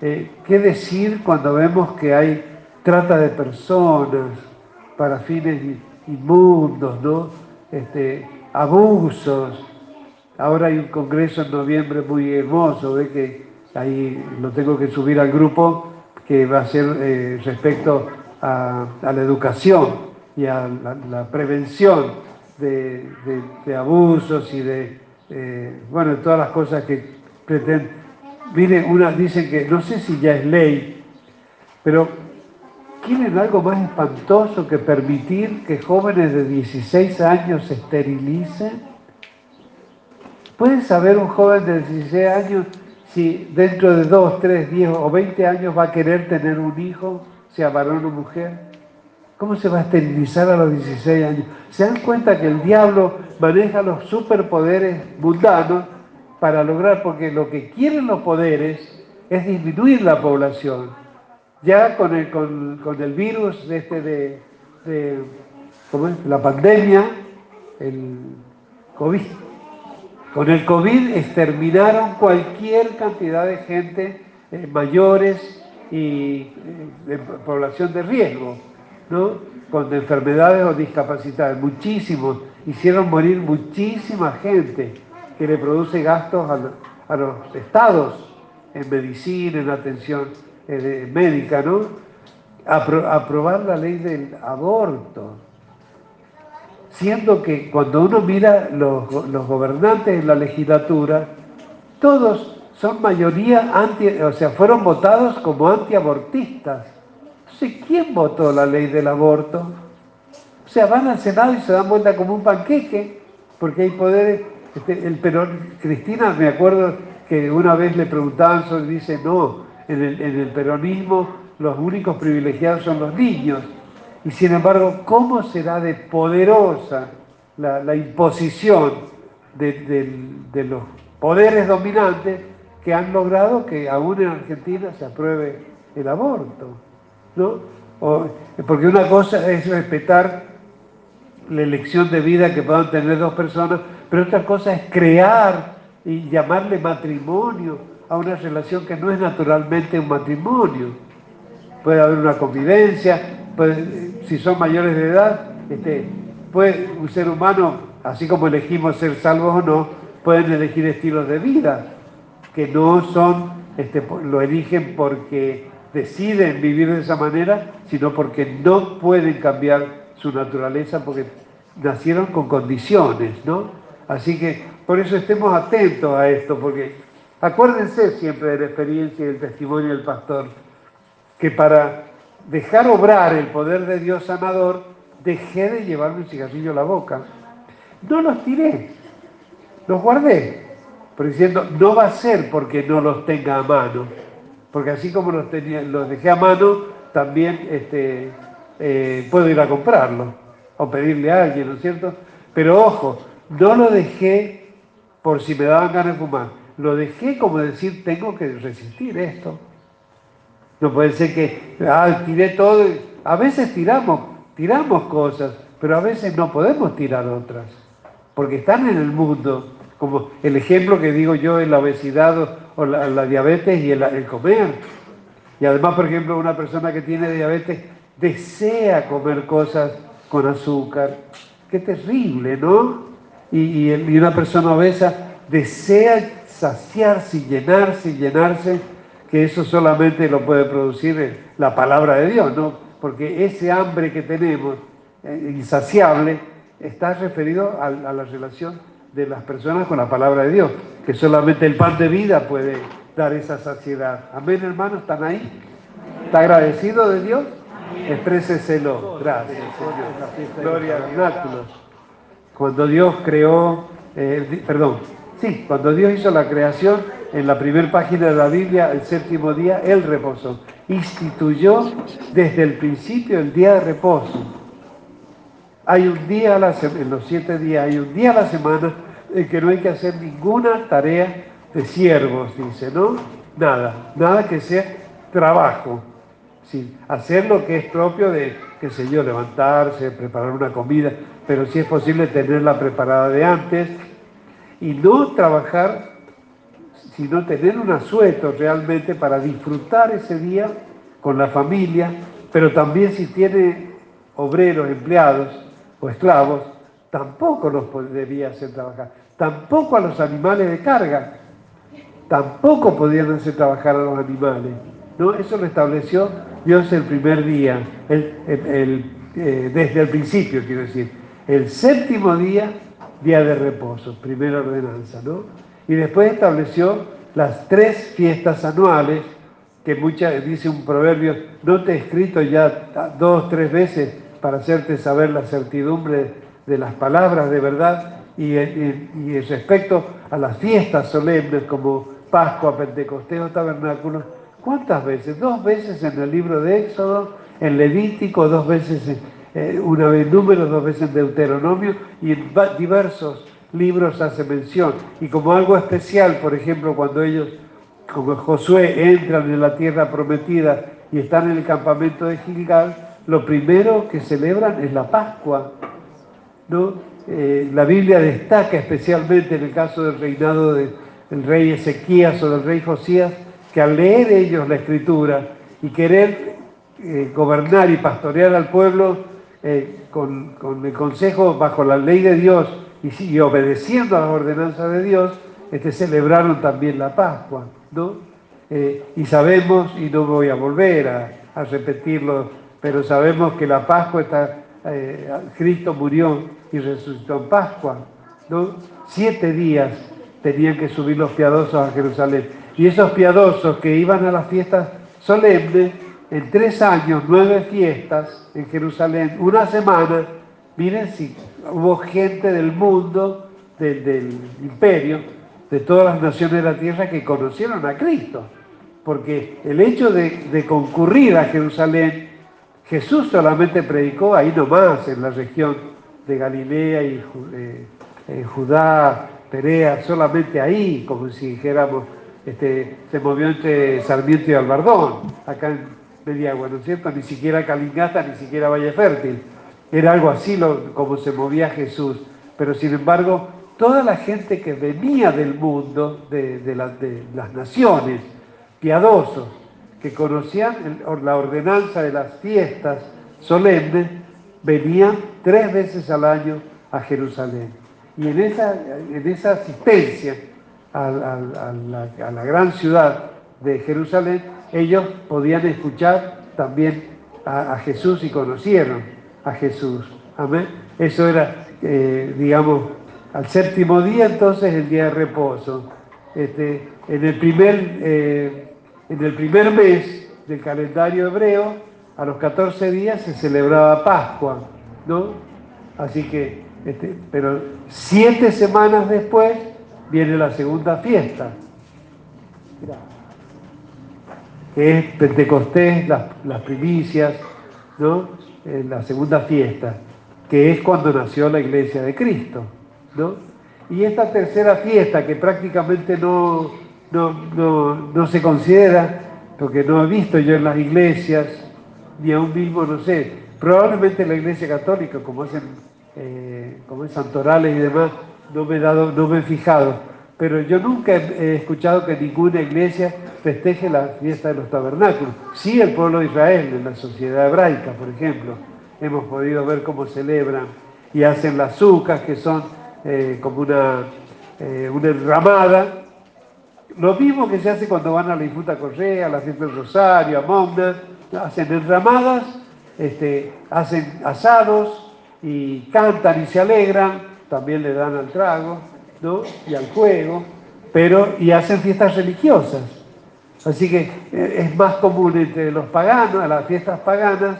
eh, ¿qué decir cuando vemos que hay trata de personas para fines inmundos, ¿no? Este, abusos? Ahora hay un congreso en noviembre muy hermoso, ve que ahí lo tengo que subir al grupo, que va a ser eh, respecto a, la educación y a la, prevención de, abusos y de, eh, bueno, todas las cosas que pretenden. Mire, una dicen que, no sé si ya es ley, pero ¿quieren algo más espantoso que permitir que jóvenes de 16 años se esterilicen? ¿Puede saber un joven de 16 años si dentro de 2, 3, 10 o 20 años va a querer tener un hijo, sea varón o mujer? ¿Cómo se va a esterilizar a los 16 años? ¿Se dan cuenta que el diablo maneja los superpoderes mundanos para lograr, porque lo que quieren los poderes es disminuir la población? Ya con el, con, el virus este de, de ¿cómo es? la pandemia, el COVID, con el COVID exterminaron cualquier cantidad de gente, eh, mayores y eh, de población de riesgo, con enfermedades o discapacidades, muchísimos. Hicieron morir muchísima gente que le produce gastos a, los estados en medicina, en atención eh, médica, ¿no? aprobar la ley del aborto siendo que cuando uno mira los, gobernantes en la legislatura, todos son mayoría anti, o sea, fueron votados como antiabortistas. ¿Quién votó la ley del aborto? O sea, van al Senado y se dan vuelta como un panqueque, porque hay poderes. Este, el perón, Cristina, me acuerdo que una vez le preguntaban sobre, dice, no, en el peronismo los únicos privilegiados son los niños. Y sin embargo, ¿cómo será de poderosa la, imposición de, los poderes dominantes que han logrado que aún en Argentina se apruebe el aborto? Porque una cosa es respetar la elección de vida que puedan tener dos personas, pero otra cosa es crear y llamarle matrimonio a una relación que no es naturalmente un matrimonio. Puede haber una convivencia, si son mayores de edad, este, puede, un ser humano, así como elegimos ser salvos o no, pueden elegir estilos de vida que no son, este, lo eligen porque deciden vivir de esa manera, sino porque no pueden cambiar su naturaleza porque nacieron con condiciones, ¿no? Así que por eso estemos atentos a esto, porque acuérdense siempre de la experiencia y del testimonio del pastor, que para dejar obrar el poder de Dios sanador, dejé de llevarme un cigarrillo a la boca. No los tiré, los guardé, pero diciendo, no va a ser porque no los tenga a mano, porque así como los, tenía, los dejé a mano, también este, eh, puedo ir a comprarlo o pedirle a alguien, ¿no es cierto? Pero ojo, no lo dejé por si me daban ganas de fumar, lo dejé como decir, tengo que resistir esto. No puede ser que, ah, tiré todo. A veces tiramos, tiramos cosas, pero a veces no podemos tirar otras, porque están en el mundo, como el ejemplo que digo yo en la obesidad o la, diabetes y el, comer. Y además, por ejemplo, una persona que tiene diabetes desea comer cosas con azúcar. Qué terrible, ¿no? Y, y una persona obesa desea saciarse y llenarse y llenarse, que eso solamente lo puede producir la palabra de Dios, ¿no? Porque ese hambre que tenemos, eh, insaciable, está referido a, la relación de las personas con la palabra de Dios, que solamente el pan de vida puede dar esa saciedad. Amén, hermano, ¿están ahí? ¿Está agradecido de Dios? Expréseselo. Gracias. Gloria a Dios. Cuando Dios creó, eh, perdón, Sí, cuando Dios hizo la creación, en la primera página de la Biblia, el séptimo día, Él reposó. Instituyó desde el principio el día de reposo. Hay un día a la semana, en los siete días, hay un día a la semana en que no hay que hacer ninguna tarea de siervos, dice, ¿no? Nada, nada que sea trabajo. Sí, hacer lo que es propio de, qué sé yo, levantarse, preparar una comida, pero si es posible tenerla preparada de antes y no trabajar, sino tener un asueto realmente para disfrutar ese día con la familia, pero también si tiene obreros, empleados o esclavos, tampoco los debía hacer trabajar, tampoco a los animales de carga, tampoco podían hacer trabajar a los animales. ¿no? Eso lo estableció Dios el primer día, eh, desde el principio, quiero decir. El séptimo día día de reposo, primera ordenanza, ¿no? Y después estableció las tres fiestas anuales, que muchas, dice un proverbio, no te he escrito ya dos, tres veces para hacerte saber la certidumbre de las palabras de verdad y, y, respecto a las fiestas solemnes como Pascua, Pentecostés o Tabernáculo, ¿cuántas veces? Dos veces en el libro de Éxodo, en Levítico, dos veces en eh, una vez Números, dos veces en Deuteronomio y en diversos libros hace mención. Y como algo especial, por ejemplo, cuando ellos, como Josué, entran en la tierra prometida y están en el campamento de Gilgal, lo primero que celebran es la Pascua. ¿no? Eh, la Biblia destaca especialmente en el caso del reinado del rey Ezequías o del rey Josías, que al leer ellos la escritura y querer eh, gobernar y pastorear al pueblo, eh, con, el consejo bajo la ley de Dios y, obedeciendo a las ordenanzas de Dios, este, celebraron también la Pascua, ¿no? Y sabemos, y no voy a volver a, repetirlo, pero sabemos que la Pascua está, eh, Cristo murió y resucitó en Pascua. Siete días tenían que subir los piadosos a Jerusalén. Y esos piadosos que iban a las fiestas solemnes, en tres años, nueve fiestas en Jerusalén, una semana, miren si hubo gente del mundo, del, imperio, de todas las naciones de la tierra que conocieron a Cristo. Porque el hecho de, concurrir a Jerusalén, Jesús solamente predicó ahí nomás, en la región de Galilea y eh, eh, Judá, Perea, solamente ahí, como si dijéramos, este, se movió entre Sarmiento y Albardón, acá en media agua, ¿no es cierto? Ni siquiera Calingata, ni siquiera Valle Fértil. Era algo así lo, como se movía Jesús. Pero sin embargo, toda la gente que venía del mundo, de, las naciones, piadosos, que conocían la ordenanza de las fiestas solemnes, venían tres veces al año a Jerusalén. Y en esa, en esa asistencia a la gran ciudad de Jerusalén, ellos podían escuchar también a, Jesús y conocieron a Jesús. Amén. Eso era, eh, digamos, al séptimo día entonces el día de reposo. Este, en, el primer, eh, en el primer mes del calendario hebreo, a los 14 días se celebraba Pascua, ¿no? Así que, este, pero siete semanas después viene la segunda fiesta que es Pentecostés, las, primicias, ¿no? la segunda fiesta, que es cuando nació la iglesia de Cristo. ¿no? Y esta tercera fiesta, que prácticamente no, no, se considera, porque no he visto yo en las iglesias, ni aún mismo, no sé, probablemente en la iglesia católica, como hacen, eh, como en Santorales y demás, no me he dado, no me he fijado, pero yo nunca he escuchado que ninguna iglesia festeje la fiesta de los tabernáculos. Sí el pueblo de Israel, en la sociedad hebraica, por ejemplo, hemos podido ver cómo celebran y hacen las zucas, que son eh, como una, eh, una enramada. Lo mismo que se hace cuando van a la Infuta Correa, a la fiesta del Rosario, a Momna, hacen enramadas, este, hacen asados y cantan y se alegran, también le dan al trago ¿no? y al juego, pero y hacen fiestas religiosas. Así que eh, es más común entre los paganos, a las fiestas paganas,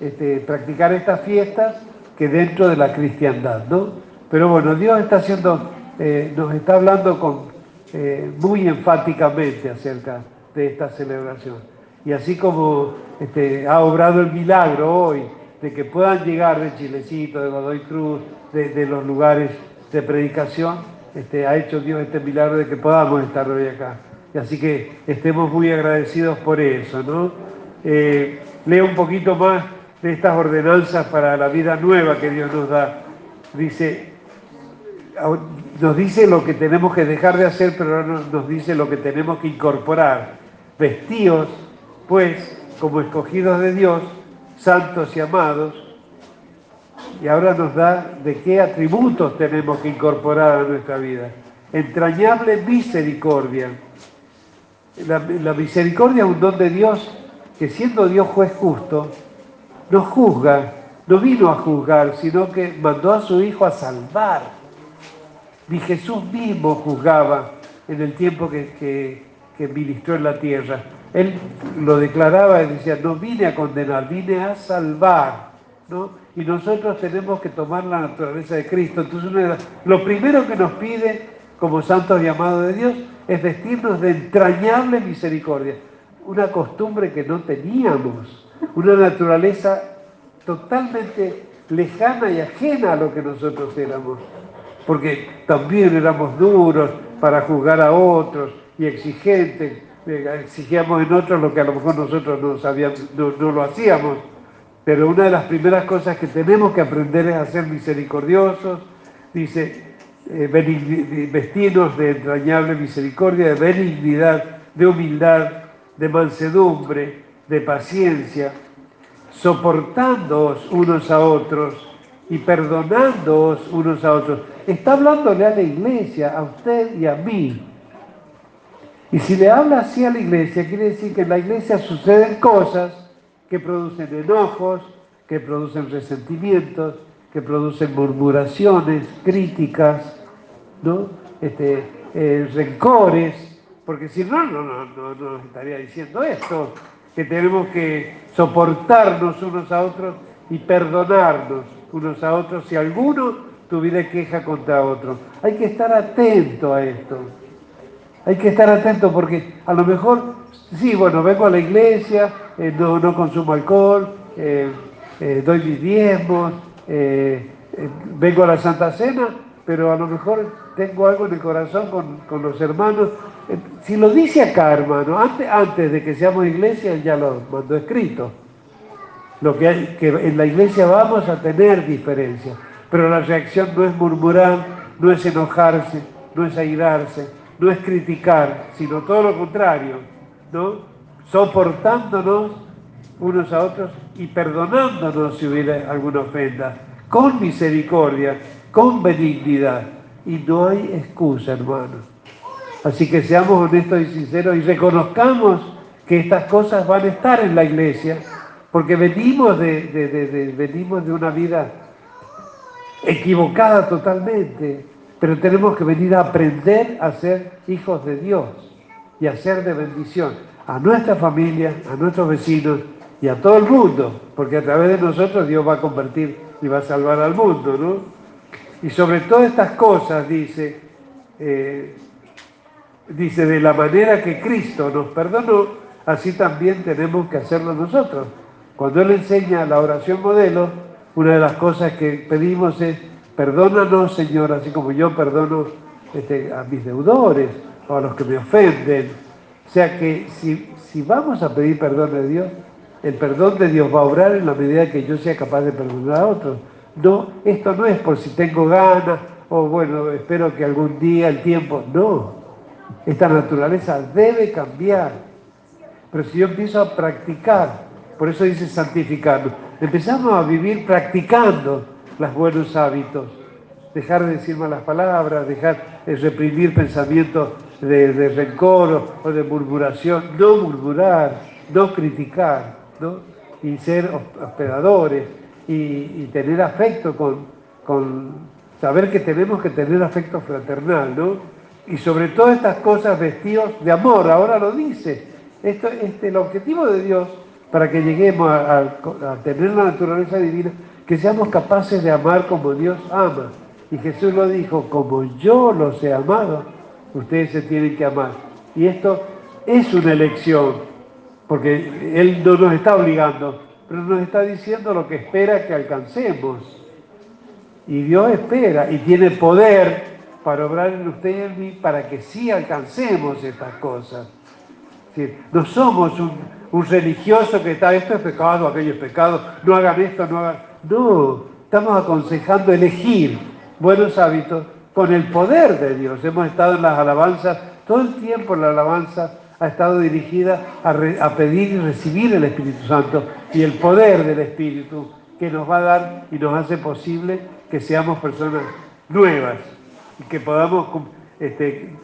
este, practicar estas fiestas que dentro de la cristiandad, ¿no? Pero bueno, Dios está haciendo, eh, nos está hablando con, eh, muy enfáticamente acerca de esta celebración. Y así como este, ha obrado el milagro hoy de que puedan llegar de Chilecito, de Godoy Cruz, de, los lugares de predicación, este, ha hecho Dios este milagro de que podamos estar hoy acá. Y así que estemos muy agradecidos por eso, ¿no? Eh, leo un poquito más de estas ordenanzas para la vida nueva que Dios nos da. Dice, nos dice lo que tenemos que dejar de hacer, pero ahora nos dice lo que tenemos que incorporar. Vestidos, pues, como escogidos de Dios, santos y amados, y ahora nos da de qué atributos tenemos que incorporar a nuestra vida. Entrañable misericordia la, misericordia es un don de Dios que siendo Dios juez justo, no juzga, no vino a juzgar, sino que mandó a su Hijo a salvar. Ni Jesús mismo juzgaba en el tiempo que, que, ministró en la tierra. Él lo declaraba y decía, no vine a condenar, vine a salvar. Y nosotros tenemos que tomar la naturaleza de Cristo. Entonces, lo primero que nos pide como santos llamados de Dios es vestirnos de entrañable misericordia, una costumbre que no teníamos, una naturaleza totalmente lejana y ajena a lo que nosotros éramos, porque también éramos duros para juzgar a otros y exigentes, eh, exigíamos en otros lo que a lo mejor nosotros no, sabíamos, no, lo hacíamos, pero una de las primeras cosas que tenemos que aprender es a ser misericordiosos, dice, eh, vestidos de entrañable misericordia, de benignidad, de humildad, de mansedumbre, de paciencia, soportándoos unos a otros y perdonándoos unos a otros. Está hablándole a la iglesia, a usted y a mí. Y si le habla así a la iglesia, quiere decir que en la iglesia suceden cosas que producen enojos, que producen resentimientos, que producen murmuraciones, críticas, ¿no? Este, eh, rencores, porque si no, no, no, no, nos estaría diciendo esto, que tenemos que soportarnos unos a otros y perdonarnos unos a otros si alguno tuviera queja contra otro. Hay que estar atento a esto. Hay que estar atento porque a lo mejor, sí, bueno, vengo a la iglesia, eh, no, no, consumo alcohol, eh, doy mis diezmos, eh, eh, vengo a la Santa Cena, pero a lo mejor tengo algo en el corazón con, los hermanos. Eh, si lo dice acá, hermano, antes, antes de que seamos iglesia, ya lo mandó escrito. Lo que, hay, que en la iglesia vamos a tener diferencias, pero la reacción no es murmurar, no es enojarse, no es airarse, no es criticar, sino todo lo contrario, ¿no? Soportándonos unos a otros y perdonándonos si hubiera alguna ofenda, con misericordia, con benignidad. Y no hay excusa, hermanos. Así que seamos honestos y sinceros y reconozcamos que estas cosas van a estar en la iglesia, porque venimos de, venimos de una vida equivocada totalmente, pero tenemos que venir a aprender a ser hijos de Dios y a ser de bendición a nuestra familia, a nuestros vecinos y a todo el mundo, porque a través de nosotros Dios va a convertir y va a salvar al mundo, ¿no? Y sobre todas estas cosas, dice, eh, dice, de la manera que Cristo nos perdonó, así también tenemos que hacerlo nosotros. Cuando Él enseña la oración modelo, una de las cosas que pedimos es, perdónanos, Señor, así como yo perdono este, a mis deudores o a los que me ofenden. O sea que si, si vamos a pedir perdón a Dios, el perdón de Dios va a obrar en la medida que yo sea capaz de perdonar a otros. No, esto no es por si tengo ganas o bueno, espero que algún día el tiempo. No, esta naturaleza debe cambiar. Pero si yo empiezo a practicar, por eso dice santificarnos, empezamos a vivir practicando los buenos hábitos, dejar de decir malas palabras, dejar de reprimir pensamientos de, rencor o, de murmuración, no murmurar, no criticar, ¿no? y ser hospedadores y, tener afecto con, con, saber que tenemos que tener afecto fraternal, ¿no? Y sobre todas estas cosas vestidos de amor, ahora lo dice. Esto, este, el objetivo de Dios para que lleguemos a, tener la naturaleza divina, que seamos capaces de amar como Dios ama. Y Jesús lo dijo, como yo los he amado, ustedes se tienen que amar. Y esto es una elección, porque Él no nos está obligando, pero nos está diciendo lo que espera que alcancemos. Y Dios espera y tiene poder para obrar en usted y en mí para que sí alcancemos estas cosas. no somos un, un religioso que está, esto es pecado, aquello pecado, no hagan esto, no hagan... No, estamos aconsejando elegir buenos hábitos con el poder de Dios. Hemos estado en las alabanzas, todo el tiempo la alabanza ha estado dirigida a, pedir y recibir el Espíritu Santo y el poder del Espíritu que nos va a dar y nos hace posible que seamos personas nuevas y que podamos este,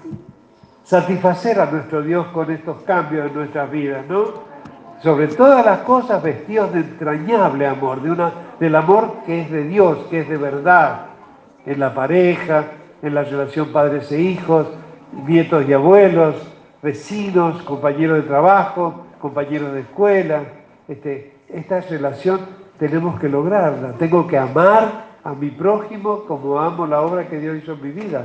satisfacer a nuestro Dios con estos cambios en nuestras vidas, ¿no? Sobre todas las cosas vestidos de entrañable amor, de una, del amor que es de Dios, que es de verdad, en la pareja, en la relación padres e hijos, nietos y abuelos, vecinos, compañeros de trabajo, compañeros de escuela. Este, esta relación tenemos que lograrla. Tengo que amar a mi prójimo como amo la obra que Dios hizo en mi vida.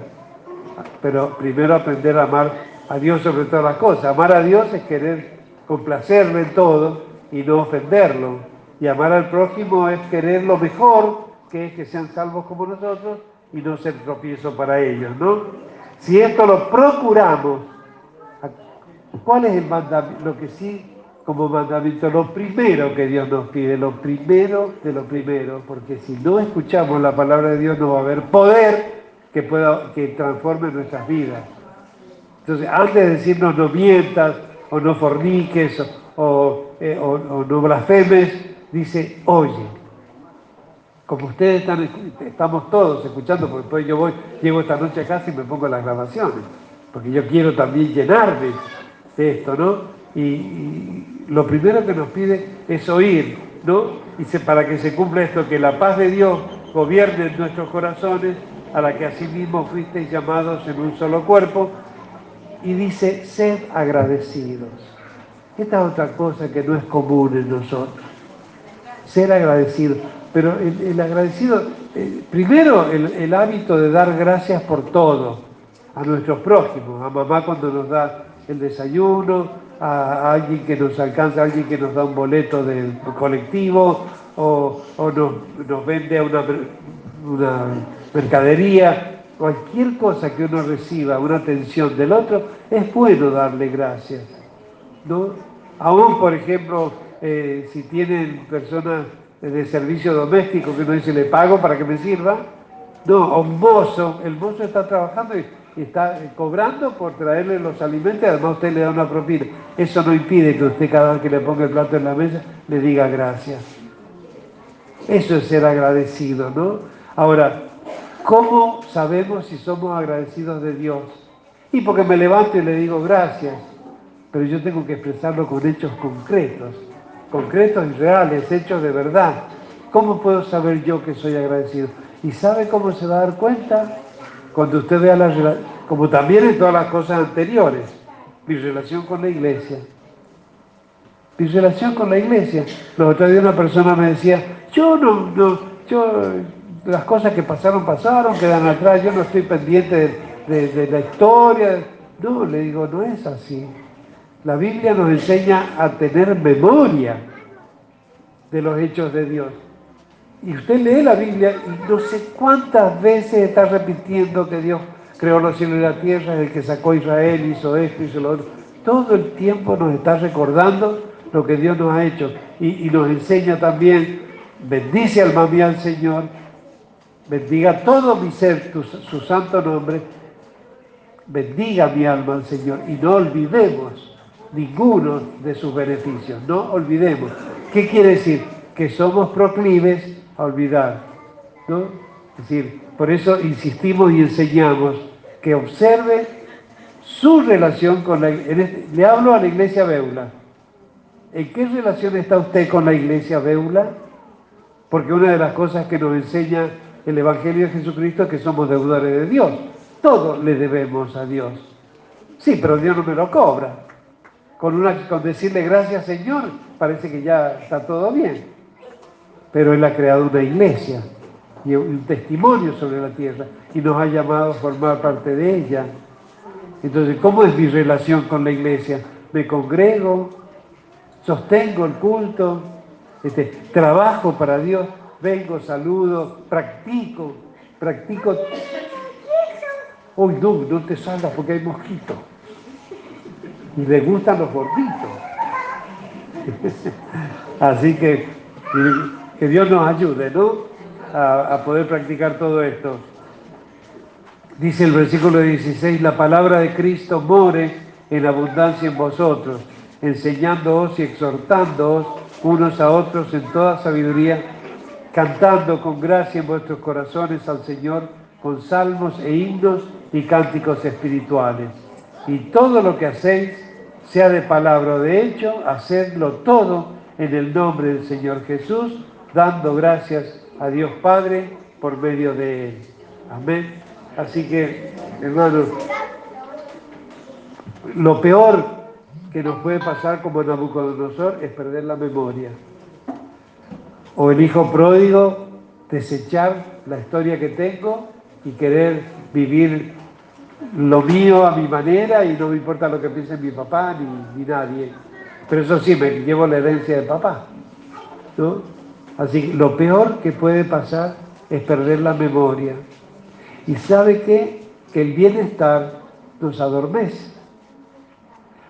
Pero primero aprender a amar a Dios sobre todas las cosas. Amar a Dios es querer complacerlo en todo y no ofenderlo. Y amar al prójimo es querer lo mejor, que es que sean salvos como nosotros y no ser tropiezo para ellos, ¿no? Si esto lo procuramos, ¿cuál es el mandamiento? Lo que sí, como mandamiento, lo primero que Dios nos pide, lo primero de lo primero, porque si no escuchamos la palabra de Dios no va a haber poder que pueda que transforme nuestras vidas. Entonces, antes de decirnos no mientas, o no forniques, eh, o, no blasfemes, dice, oye, como ustedes están, estamos todos escuchando, porque después yo voy, llego esta noche a casa y me pongo las grabaciones, porque yo quiero también llenarme de esto, ¿no? Y, lo primero que nos pide es oír, ¿no? Dice, para que se cumpla esto, que la paz de Dios gobierne en nuestros corazones, a la que asimismo fuisteis llamados en un solo cuerpo, y dice, sed agradecidos. Esta es otra cosa que no es común en nosotros. Ser agradecido. Pero el, agradecido, eh, primero el, hábito de dar gracias por todo a nuestros prójimos, a mamá cuando nos da el desayuno, a, alguien que nos alcanza, a alguien que nos da un boleto del colectivo o, nos, vende una, una mercadería cualquier cosa que uno reciba, una atención del otro, es bueno darle gracias. ¿no? Aún, por ejemplo, eh, si tienen personas de servicio doméstico que uno dice, le pago para que me sirva, no, un mozo, el mozo está trabajando y, está cobrando por traerle los alimentos, además usted le da una propina. Eso no impide que usted cada vez que le ponga el plato en la mesa le diga gracias. Eso es ser agradecido, ¿no? Ahora, ¿Cómo sabemos si somos agradecidos de Dios? Y porque me levanto y le digo gracias, pero yo tengo que expresarlo con hechos concretos, concretos y reales, hechos de verdad. ¿Cómo puedo saber yo que soy agradecido? ¿Y sabe cómo se va a dar cuenta? Cuando usted vea la como también en todas las cosas anteriores, mi relación con la iglesia. Mi relación con la iglesia. Los otros días una persona me decía, yo no, no, yo las cosas que pasaron, pasaron, quedan atrás, yo no estoy pendiente de, la historia. No, le digo, no es así. La Biblia nos enseña a tener memoria de los hechos de Dios. Y usted lee la Biblia y no sé cuántas veces está repitiendo que Dios creó los cielos y la tierra, el que sacó a Israel, hizo esto, hizo lo otro. Todo el tiempo nos está recordando lo que Dios nos ha hecho y, nos enseña también, bendice alma mía al Señor bendiga todo mi ser su santo nombre, bendiga mi alma al Señor y no olvidemos ninguno de sus beneficios, no olvidemos. ¿Qué quiere decir? Que somos proclives a olvidar, ¿no? Es decir, por eso insistimos y enseñamos que observe su relación con la este, Le hablo a la iglesia Beula. ¿En qué relación está usted con la iglesia Beula? Porque una de las cosas que nos enseña el Evangelio de Jesucristo es que somos deudores de Dios. Todo le debemos a Dios. Sí, pero Dios no me lo cobra. Con decirle gracias Señor, parece que ya está todo bien. Pero Él ha creado una iglesia y un testimonio sobre la tierra y nos ha llamado a formar parte de ella. Entonces, ¿cómo es mi relación con la iglesia? Me congrego, sostengo el culto, este, trabajo para Dios, vengo, saludo, practico, practico. Uy, no, no te salgas porque hay mosquitos. Y le gustan los gorditos. [laughs] Así que que Dios nos ayude, ¿no? A, a poder practicar todo esto. Dice el versículo 16, la palabra de Cristo more en abundancia en vosotros, enseñándoos y exhortándoos unos a otros en toda sabiduría, cantando con gracia en vuestros corazones al Señor con salmos e himnos y cánticos espirituales. Y todo lo que hacéis, sea de palabra o de hecho, hacedlo todo en el nombre del Señor Jesús, dando gracias a Dios Padre por medio de Él. Amén. Así que, hermanos, lo peor que nos puede pasar como Nabucodonosor es perder la memoria. O el hijo pródigo, desechar la historia que tengo y querer vivir lo mío a mi manera y no me importa lo que piense mi papá ni, ni nadie. Pero eso sí, me llevo la herencia de papá. ¿no? Así que lo peor que puede pasar es perder la memoria. Y sabe? Que el bienestar nos adormece.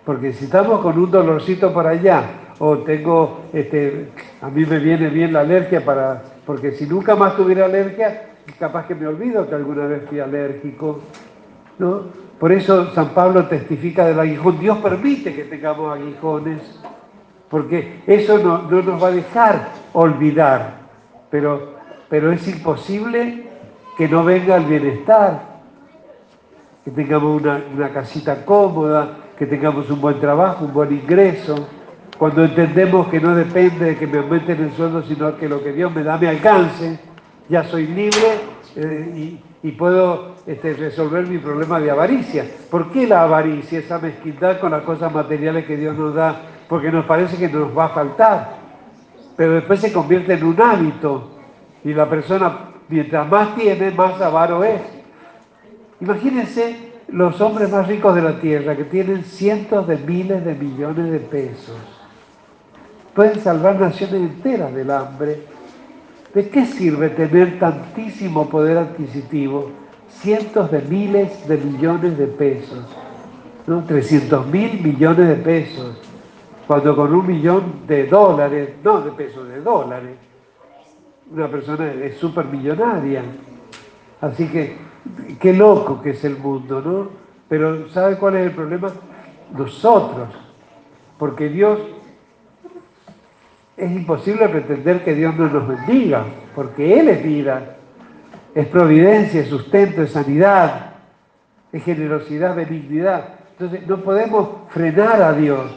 Porque si estamos con un dolorcito por allá, o tengo, este, a mí me viene bien la alergia para, porque si nunca más tuviera alergia, capaz que me olvido que alguna vez fui alérgico. ¿no? Por eso San Pablo testifica del aguijón. Dios permite que tengamos aguijones, porque eso no, no nos va a dejar olvidar. Pero, pero es imposible que no venga el bienestar, que tengamos una, casita cómoda, que tengamos un buen trabajo, un buen ingreso, cuando entendemos que no depende de que me aumenten el sueldo, sino que lo que Dios me da me alcance, ya soy libre eh, y, puedo este, resolver mi problema de avaricia. ¿Por qué la avaricia, esa mezquindad con las cosas materiales que Dios nos da? Porque nos parece que nos va a faltar, pero después se convierte en un hábito y la persona Mientras más tiene, más avaro es. Imagínense los hombres más ricos de la tierra que tienen cientos de miles de millones de pesos. Pueden salvar naciones enteras del hambre. ¿De qué sirve tener tantísimo poder adquisitivo? Cientos de miles de millones de pesos. ¿no? 300 mil millones de pesos. Cuando con un millón de dólares, no de pesos, de dólares, una persona es súper millonaria. Así que, qué loco que es el mundo, ¿no? Pero ¿sabe cuál es el problema? Nosotros. Porque Dios, es imposible pretender que Dios no nos bendiga, porque Él es vida, es providencia, es sustento, es sanidad, es generosidad, benignidad. Entonces, no podemos frenar a Dios.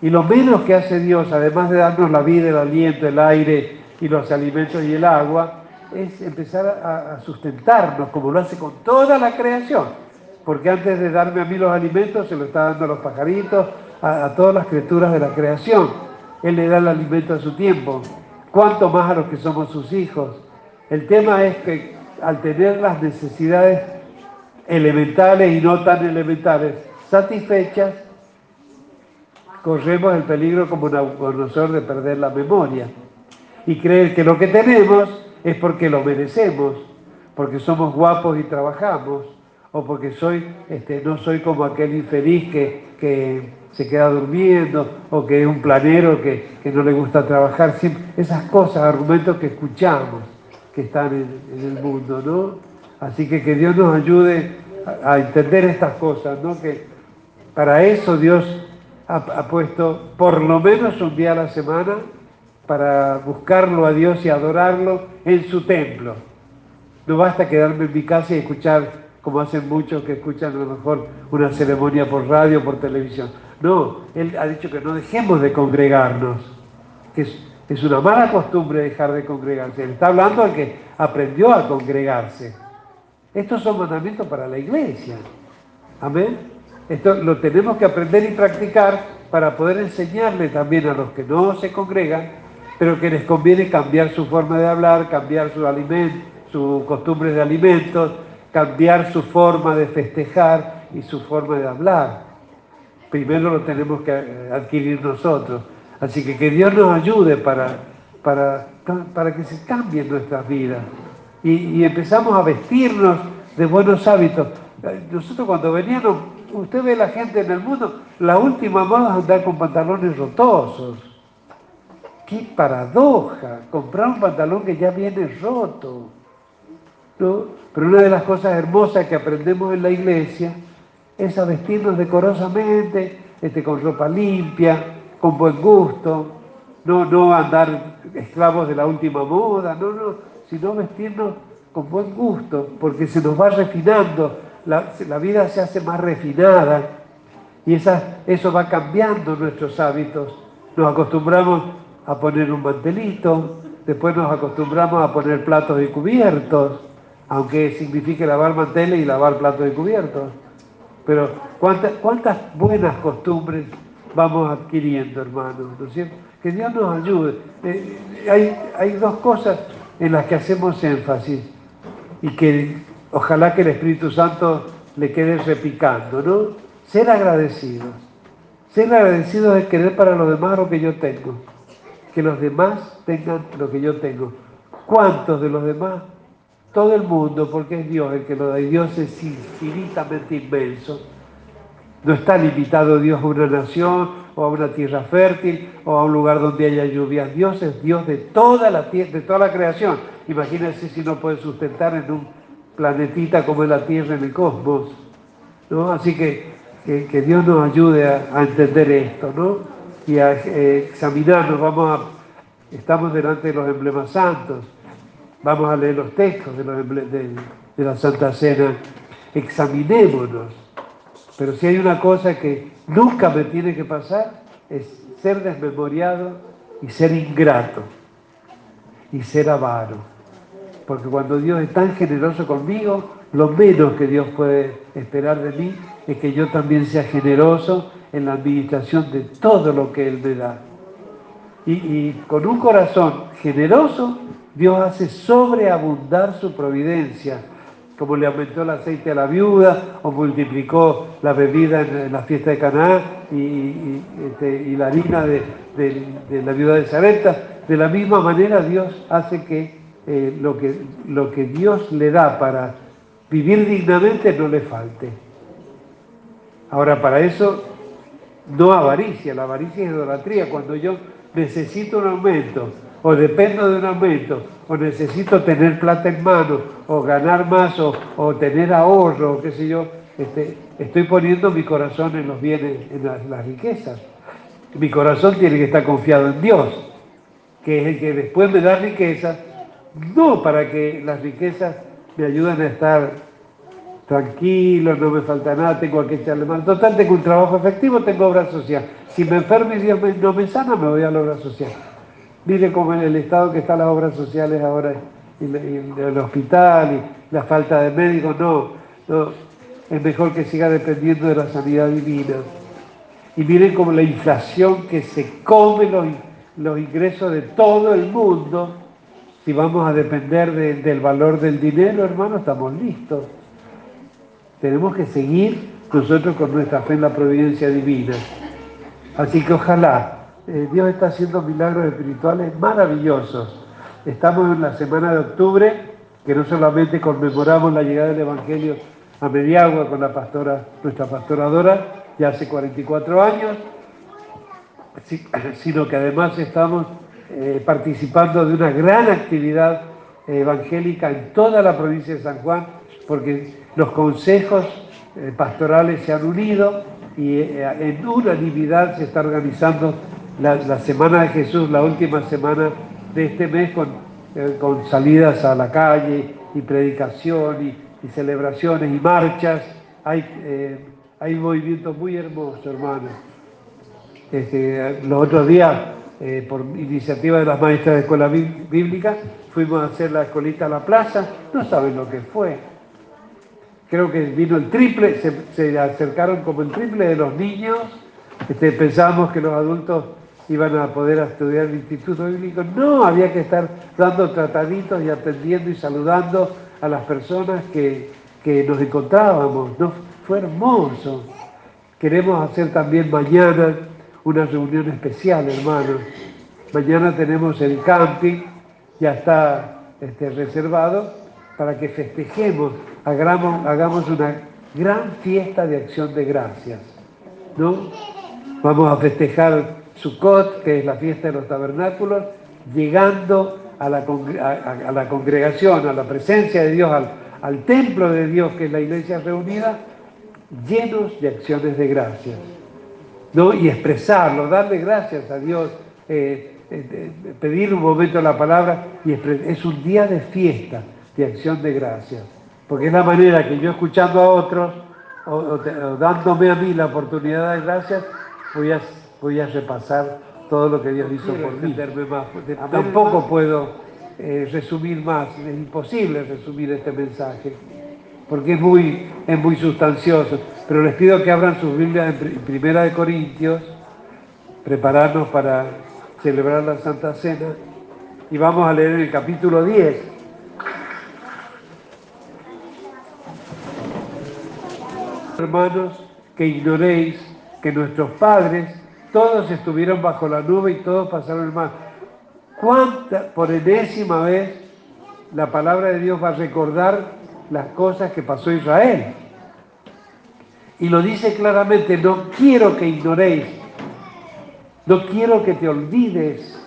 Y lo menos que hace Dios, además de darnos la vida, el aliento, el aire, y los alimentos y el agua, es empezar a, sustentarnos como lo hace con toda la creación. Porque antes de darme a mí los alimentos, se lo está dando a los pajaritos, a, a todas las criaturas de la creación. Él le da el alimento a su tiempo. ¿Cuánto más a los que somos sus hijos? El tema es que al tener las necesidades elementales y no tan elementales satisfechas, corremos el peligro como nosotros de perder la memoria y creer que lo que tenemos es porque lo merecemos, porque somos guapos y trabajamos, o porque soy, este, no soy como aquel infeliz que, que se queda durmiendo, o que es un planero que, que no le gusta trabajar, esas cosas, argumentos que escuchamos. que están en, el mundo, ¿no? Así que que Dios nos ayude a, entender estas cosas, ¿no? Que para eso Dios ha, puesto por lo menos un día a la semana para buscarlo a Dios y adorarlo en su templo. No basta quedarme en mi casa y escuchar, como hacen muchos que escuchan a lo mejor una ceremonia por radio, por televisión. No, Él ha dicho que no dejemos de congregarnos, que es, una mala costumbre dejar de congregarse. Él está hablando al que aprendió a congregarse. Estos son mandamientos para la iglesia. Amén. Esto lo tenemos que aprender y practicar para poder enseñarle también a los que no se congregan, pero que les conviene cambiar su forma de hablar, cambiar su alimento, sus costumbres de alimentos, cambiar su forma de festejar y su forma de hablar. Primero lo tenemos que eh, adquirir nosotros. Así que que Dios nos ayude para, para, para que se cambien nuestras vidas y, empezamos a vestirnos de buenos hábitos. Nosotros cuando veníamos usted ve la gente en el mundo, la última moda es andar con pantalones rotosos. ¡Qué paradoja! Comprar un pantalón que ya viene roto. ¿no? Pero una de las cosas hermosas que aprendemos en la iglesia es a vestirnos decorosamente, este, con ropa limpia, con buen gusto, no, no andar esclavos de la última moda, no, no, sino vestirnos con buen gusto, porque se nos va refinando la, vida se hace más refinada y esa, eso va cambiando nuestros hábitos. Nos acostumbramos a poner un mantelito, después nos acostumbramos a poner platos y cubiertos, aunque signifique lavar manteles y lavar platos y cubiertos. Pero ¿cuántas, cuántas buenas costumbres vamos adquiriendo, hermanos, ¿no? Que Dios nos ayude. Eh, hay, hay dos cosas en las que hacemos énfasis y que Ojalá que el Espíritu Santo le quede repicando, ¿no? Ser agradecidos. Ser agradecidos es querer para los demás lo que yo tengo. Que los demás tengan lo que yo tengo. ¿Cuántos de los demás? Todo el mundo, porque es Dios el que lo da. Y Dios es infinitamente inmenso. No está limitado Dios a una nación o a una tierra fértil o a un lugar donde haya lluvias. Dios es Dios de toda la, de toda la creación. Imagínense si no puede sustentar en un planetita como es la Tierra en el cosmos. ¿no? Así que, que, Dios nos ayude a, entender esto ¿no? y a eh, examinarnos. Vamos a, estamos delante de los emblemas santos. Vamos a leer los textos de, la Santa Cena. Examinémonos. Pero si hay una cosa que nunca me tiene que pasar, es ser desmemoriado y ser ingrato y ser avaro porque cuando Dios es tan generoso conmigo, lo menos que Dios puede esperar de mí es que yo también sea generoso en la administración de todo lo que Él me da. Y, con un corazón generoso, Dios hace sobreabundar su providencia, como le aumentó el aceite a la viuda, o multiplicó la bebida en, la fiesta de Canaán y, este, la harina de, de la viuda de Sarepta. De la misma manera, Dios hace que eh, lo, que, lo que Dios le da para vivir dignamente no le falte. Ahora, para eso, no avaricia, la avaricia es idolatría. Cuando yo necesito un aumento, o dependo de un aumento, o necesito tener plata en mano, o ganar más, o, tener ahorro, o qué sé yo, este, estoy poniendo mi corazón en los bienes, en las, riquezas. Mi corazón tiene que estar confiado en Dios, que es el que después me da riqueza no para que las riquezas me ayuden a estar tranquilo, no me falta nada, tengo que echarle mal. Total, tengo un trabajo efectivo, tengo obra social. Si me enfermo y Dios no me sana, me voy a la obra social. Mire cómo en el estado que están las obras sociales ahora, y, el hospital, y la falta de médicos, no, no, es mejor que siga dependiendo de la sanidad divina. Y miren cómo la inflación que se come los, los ingresos de todo el mundo, si vamos a depender del valor del dinero, hermano, estamos listos. Tenemos que seguir nosotros con nuestra fe en la providencia divina. Así que ojalá, eh, Dios está haciendo milagros espirituales maravillosos. Estamos en la semana de octubre, que no solamente conmemoramos la llegada del Evangelio a Mediagua con la pastora, nuestra pastoradora, ya hace 44 años, [clears throat] sino que además estamos eh, participando de una gran actividad evangélica en toda la provincia de San Juan, porque los consejos eh, pastorales se han unido y eh, en unanimidad se está organizando la, Semana de Jesús, la última semana de este mes, con, eh, con salidas a la calle y predicación y, celebraciones y marchas. Hay, hay un movimiento muy hermoso, hermano. Este, los otros días, por iniciativa de las maestras de escuela bíblica, fuimos a hacer la escolita a la plaza. No saben lo que fue creo que vino el triple, se, acercaron como el triple de los niños, este, pensábamos que los adultos iban a poder estudiar el Instituto Bíblico, no, había que estar dando trataditos y atendiendo y saludando a las personas que, nos encontrábamos, ¿no? fue hermoso. Queremos hacer también mañana una reunión especial, hermanos. Mañana tenemos el camping, ya está este, reservado, para que festejemos hagamos, una gran fiesta de acción de gracias. ¿no? Vamos a festejar Sukkot, que es la fiesta de los tabernáculos, llegando a la, a, la congregación, a la presencia de Dios, al, templo de Dios, que es la iglesia reunida, llenos de acciones de gracias. ¿no? Y expresarlo, darle gracias a Dios, eh, eh, pedir un momento la palabra, y es un día de fiesta, de acción de gracias porque es la manera que yo escuchando a otros o, dándome a mí la oportunidad de gracias, voy a, voy a repasar todo lo que Dios hizo por mí. Tampoco puedo eh, resumir más, es imposible resumir este mensaje, porque es muy, es muy sustancioso. Pero les pido que abran sus Biblias en Primera de Corintios, prepararnos para celebrar la Santa Cena, y vamos a leer el capítulo 10. hermanos, que ignoréis que nuestros padres todos estuvieron bajo la nube y todos pasaron el mar. ¿Cuánta, por enésima vez, la palabra de Dios va a recordar las cosas que pasó Israel? Y lo dice claramente, no quiero que ignoréis, no quiero que te olvides,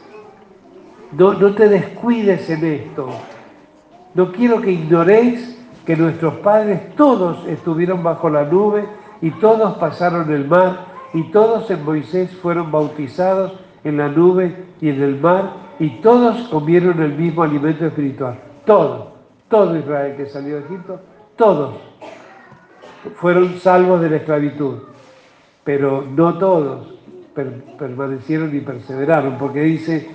no, no te descuides en esto, no quiero que ignoréis que nuestros padres todos estuvieron bajo la nube y todos pasaron el mar y todos en Moisés fueron bautizados en la nube y en el mar y todos comieron el mismo alimento espiritual. Todos, todo Israel que salió de Egipto, todos fueron salvos de la esclavitud, pero no todos permanecieron y perseveraron, porque dice,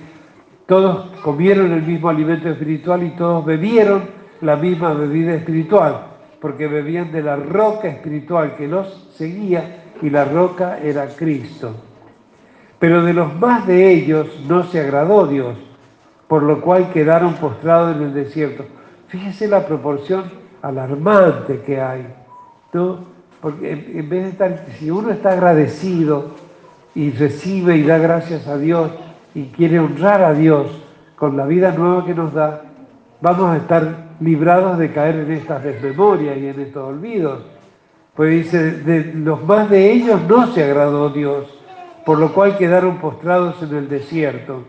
todos comieron el mismo alimento espiritual y todos bebieron la misma bebida espiritual, porque bebían de la roca espiritual que los seguía y la roca era Cristo. Pero de los más de ellos no se agradó Dios, por lo cual quedaron postrados en el desierto. Fíjese la proporción alarmante que hay, ¿no? Porque en vez de estar, si uno está agradecido y recibe y da gracias a Dios y quiere honrar a Dios con la vida nueva que nos da, vamos a estar librados de caer en estas desmemorias y en estos olvidos. Pues dice, de los más de ellos no se agradó Dios, por lo cual quedaron postrados en el desierto.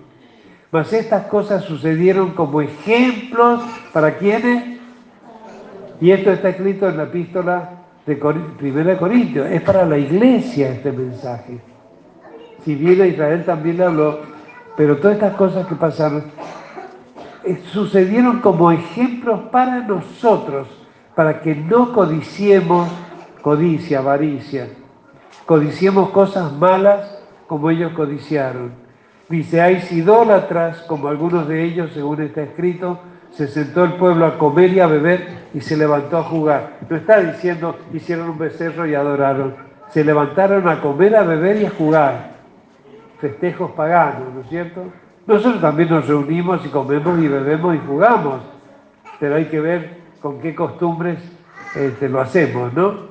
Mas estas cosas sucedieron como ejemplos para quienes, y esto está escrito en la epístola de Primera Corintios, es para la iglesia este mensaje. Si bien a Israel también le habló, pero todas estas cosas que pasaron eh, sucedieron como ejemplos para nosotros, para que no codiciemos codicia, avaricia, codiciemos cosas malas como ellos codiciaron. Dice, hay idólatras como algunos de ellos, según está escrito, se sentó el pueblo a comer y a beber y se levantó a jugar. No está diciendo hicieron un becerro y adoraron. Se levantaron a comer, a beber y a jugar. Festejos paganos, ¿no es cierto? Nosotros también nos reunimos y comemos y bebemos y jugamos, pero hay que ver con qué costumbres este, lo hacemos, ¿no?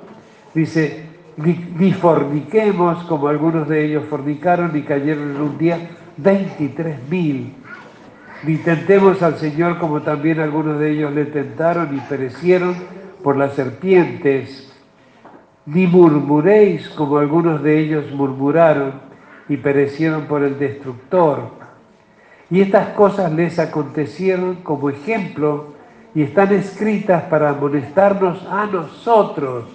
Dice, ni, forniquemos como algunos de ellos fornicaron y cayeron en un día 23 mil. Ni tentemos al Señor como también algunos de ellos le tentaron y perecieron por las serpientes. Ni murmuréis como algunos de ellos murmuraron y perecieron por el destructor Y estas cosas les acontecieron como ejemplo y están escritas para amonestarnos a nosotros,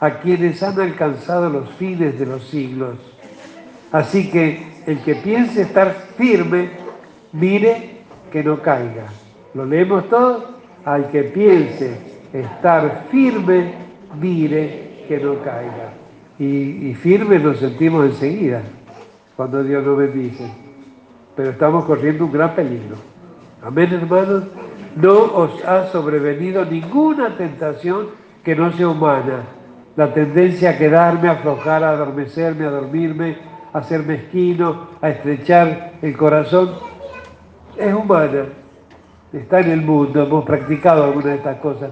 a quienes han alcanzado los fines de los siglos. Así que el que piense estar firme, mire que no caiga. ¿Lo leemos todos? Al que piense estar firme, mire que no caiga. Y, firme nos sentimos enseguida cuando Dios nos bendice. Pero estamos corriendo un gran peligro. Amén, hermanos. No os ha sobrevenido ninguna tentación que no sea humana. La tendencia a quedarme, a aflojar, a adormecerme, a dormirme, a ser mezquino, a estrechar el corazón, es humana. Está en el mundo, hemos practicado algunas de estas cosas.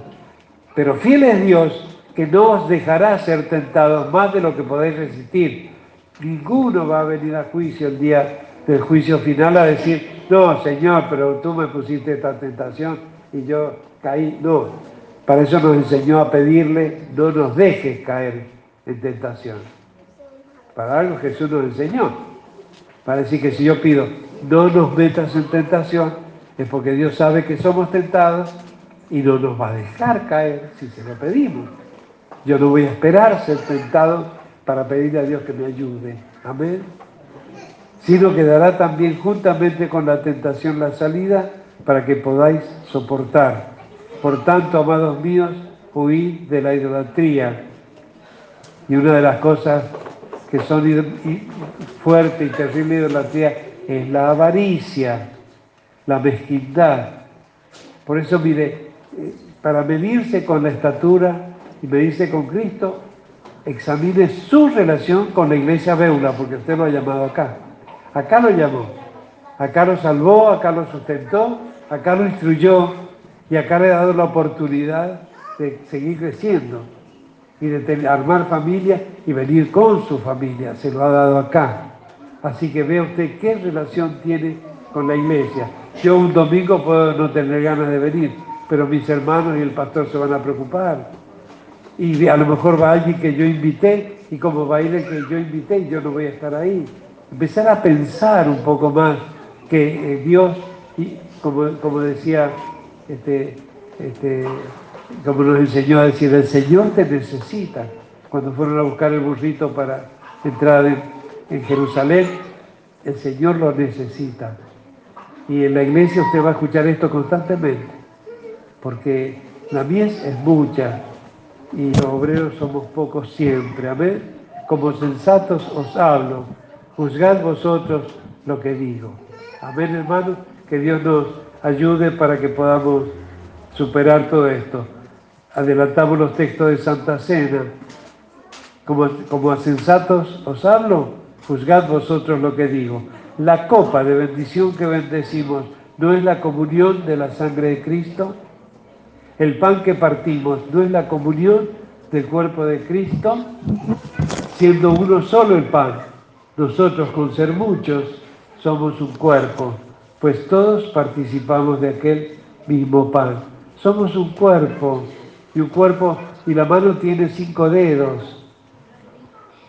Pero fiel es Dios que no os dejará ser tentados más de lo que podéis resistir. Ninguno va a venir a juicio el día del juicio final a decir, no, Señor, pero tú me pusiste esta tentación y yo caí. No, para eso nos enseñó a pedirle, no nos dejes caer en tentación. Para algo Jesús nos enseñó. Para decir que si yo pido, no nos metas en tentación, es porque Dios sabe que somos tentados y no nos va a dejar caer si se lo pedimos. Yo no voy a esperar ser tentado para pedirle a Dios que me ayude. Amén. Sino que dará también juntamente con la tentación la salida para que podáis soportar. Por tanto, amados míos, huid de la idolatría. Y una de las cosas que son fuerte y terrible idolatría es la avaricia, la mezquindad. Por eso, mire, eh, para medirse con la estatura y medirse con Cristo, examine su relación con la iglesia Beula, porque usted lo ha llamado acá. Acá lo llamó, acá lo salvó, acá lo sustentó, acá lo instruyó y acá le ha dado la oportunidad de seguir creciendo y de armar familia y venir con su familia. Se lo ha dado acá. Así que vea usted qué relación tiene con la iglesia. Yo un domingo puedo no tener ganas de venir, pero mis hermanos y el pastor se van a preocupar y a lo mejor va alguien que yo invité y como va a ir que yo invité yo no voy a estar ahí. Empezar a pensar un poco más que eh, Dios, y como, como decía, este, este, como nos enseñó a decir, el Señor te necesita. Cuando fueron a buscar el burrito para entrar en, en Jerusalén, el Señor lo necesita. Y en la iglesia usted va a escuchar esto constantemente, porque la mies es mucha, y los obreros somos pocos siempre. Amén. Como sensatos os hablo, juzgad vosotros lo que digo. Amén, hermanos. Que Dios nos ayude para que podamos superar todo esto. Adelantamos los textos de Santa Cena. Como, como a sensatos os hablo, juzgad vosotros lo que digo. La copa de bendición que bendecimos no es la comunión de la sangre de Cristo. El pan que partimos no es la comunión del cuerpo de Cristo, siendo uno solo el pan. Nosotros con ser muchos somos un cuerpo, pues todos participamos de aquel mismo pan. Somos un cuerpo y un cuerpo y la mano tiene cinco dedos.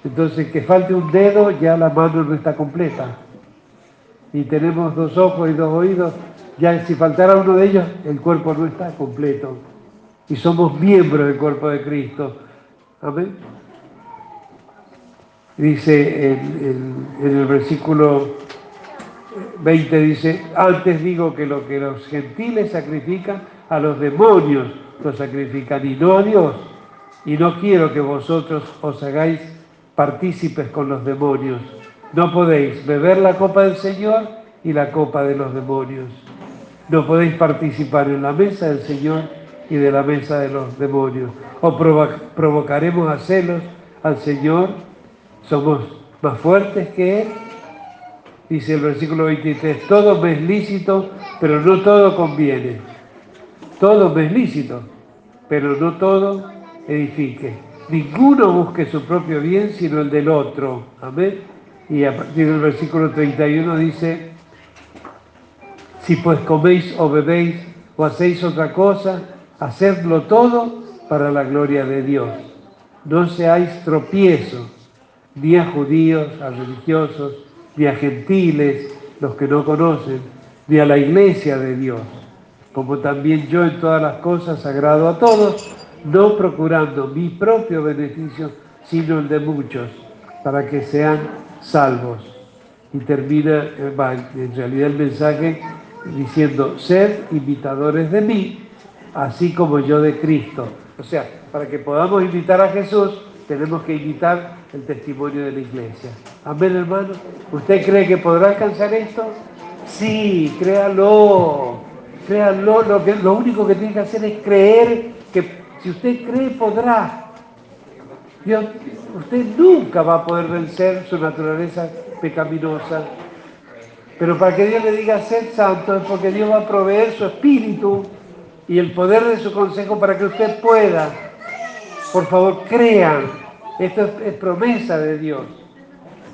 Entonces que falte un dedo ya la mano no está completa. Y tenemos dos ojos y dos oídos ya si faltara uno de ellos, el cuerpo no está completo. Y somos miembros del cuerpo de Cristo. Amén. Dice en, el versículo 20, dice, antes digo que lo que los gentiles sacrifican, a los demonios lo sacrifican y no a Dios. Y no quiero que vosotros os hagáis partícipes con los demonios. No podéis beber la copa del Señor y la copa de los demonios. No podéis participar en la mesa del Señor y de la mesa de los demonios. O provocaremos a celos al Señor. Somos más fuertes que Él. Dice el versículo 23, todo me es lícito, pero no todo conviene. Todo me es lícito, pero no todo edifique. Ninguno busque su propio bien, sino el del otro. Amén. Y a partir del versículo 31 dice, si pues coméis o bebéis o hacéis otra cosa, hacedlo todo para la gloria de Dios. No seáis tropiezos, ni a judíos, a religiosos, ni a gentiles, los que no conocen, ni a la iglesia de Dios, como también yo en todas las cosas agrado a todos, no procurando mi propio beneficio, sino el de muchos, para que sean salvos. Y termina, eh, en realidad el mensaje diciendo, sed imitadores de mí, así como yo de Cristo. O sea, para que podamos imitar a Jesús, tenemos que imitar el testimonio de la iglesia. Amén, hermano. ¿Usted cree que podrá alcanzar esto? Sí, créalo. Créalo. Lo, único que tiene que hacer es creer que si usted cree, podrá. Dios, usted nunca va a poder vencer su naturaleza pecaminosa. Pero para que Dios le diga ser santo es porque Dios va a proveer su espíritu y el poder de su consejo para que usted pueda. Por favor, crean. Esto es, promesa de Dios.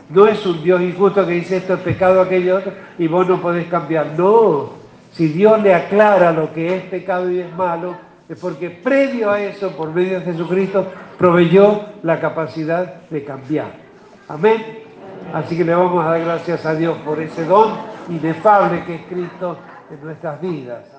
No es un Dios injusto que dice esto es pecado, aquello otro, y vos no podés cambiar. No. Si Dios le aclara lo que es pecado y es malo, es porque previo a eso, por medio de Jesucristo, proveyó la capacidad de cambiar. Amén. Así que le vamos a dar gracias a Dios por ese don inefable que es Cristo en nuestras vidas.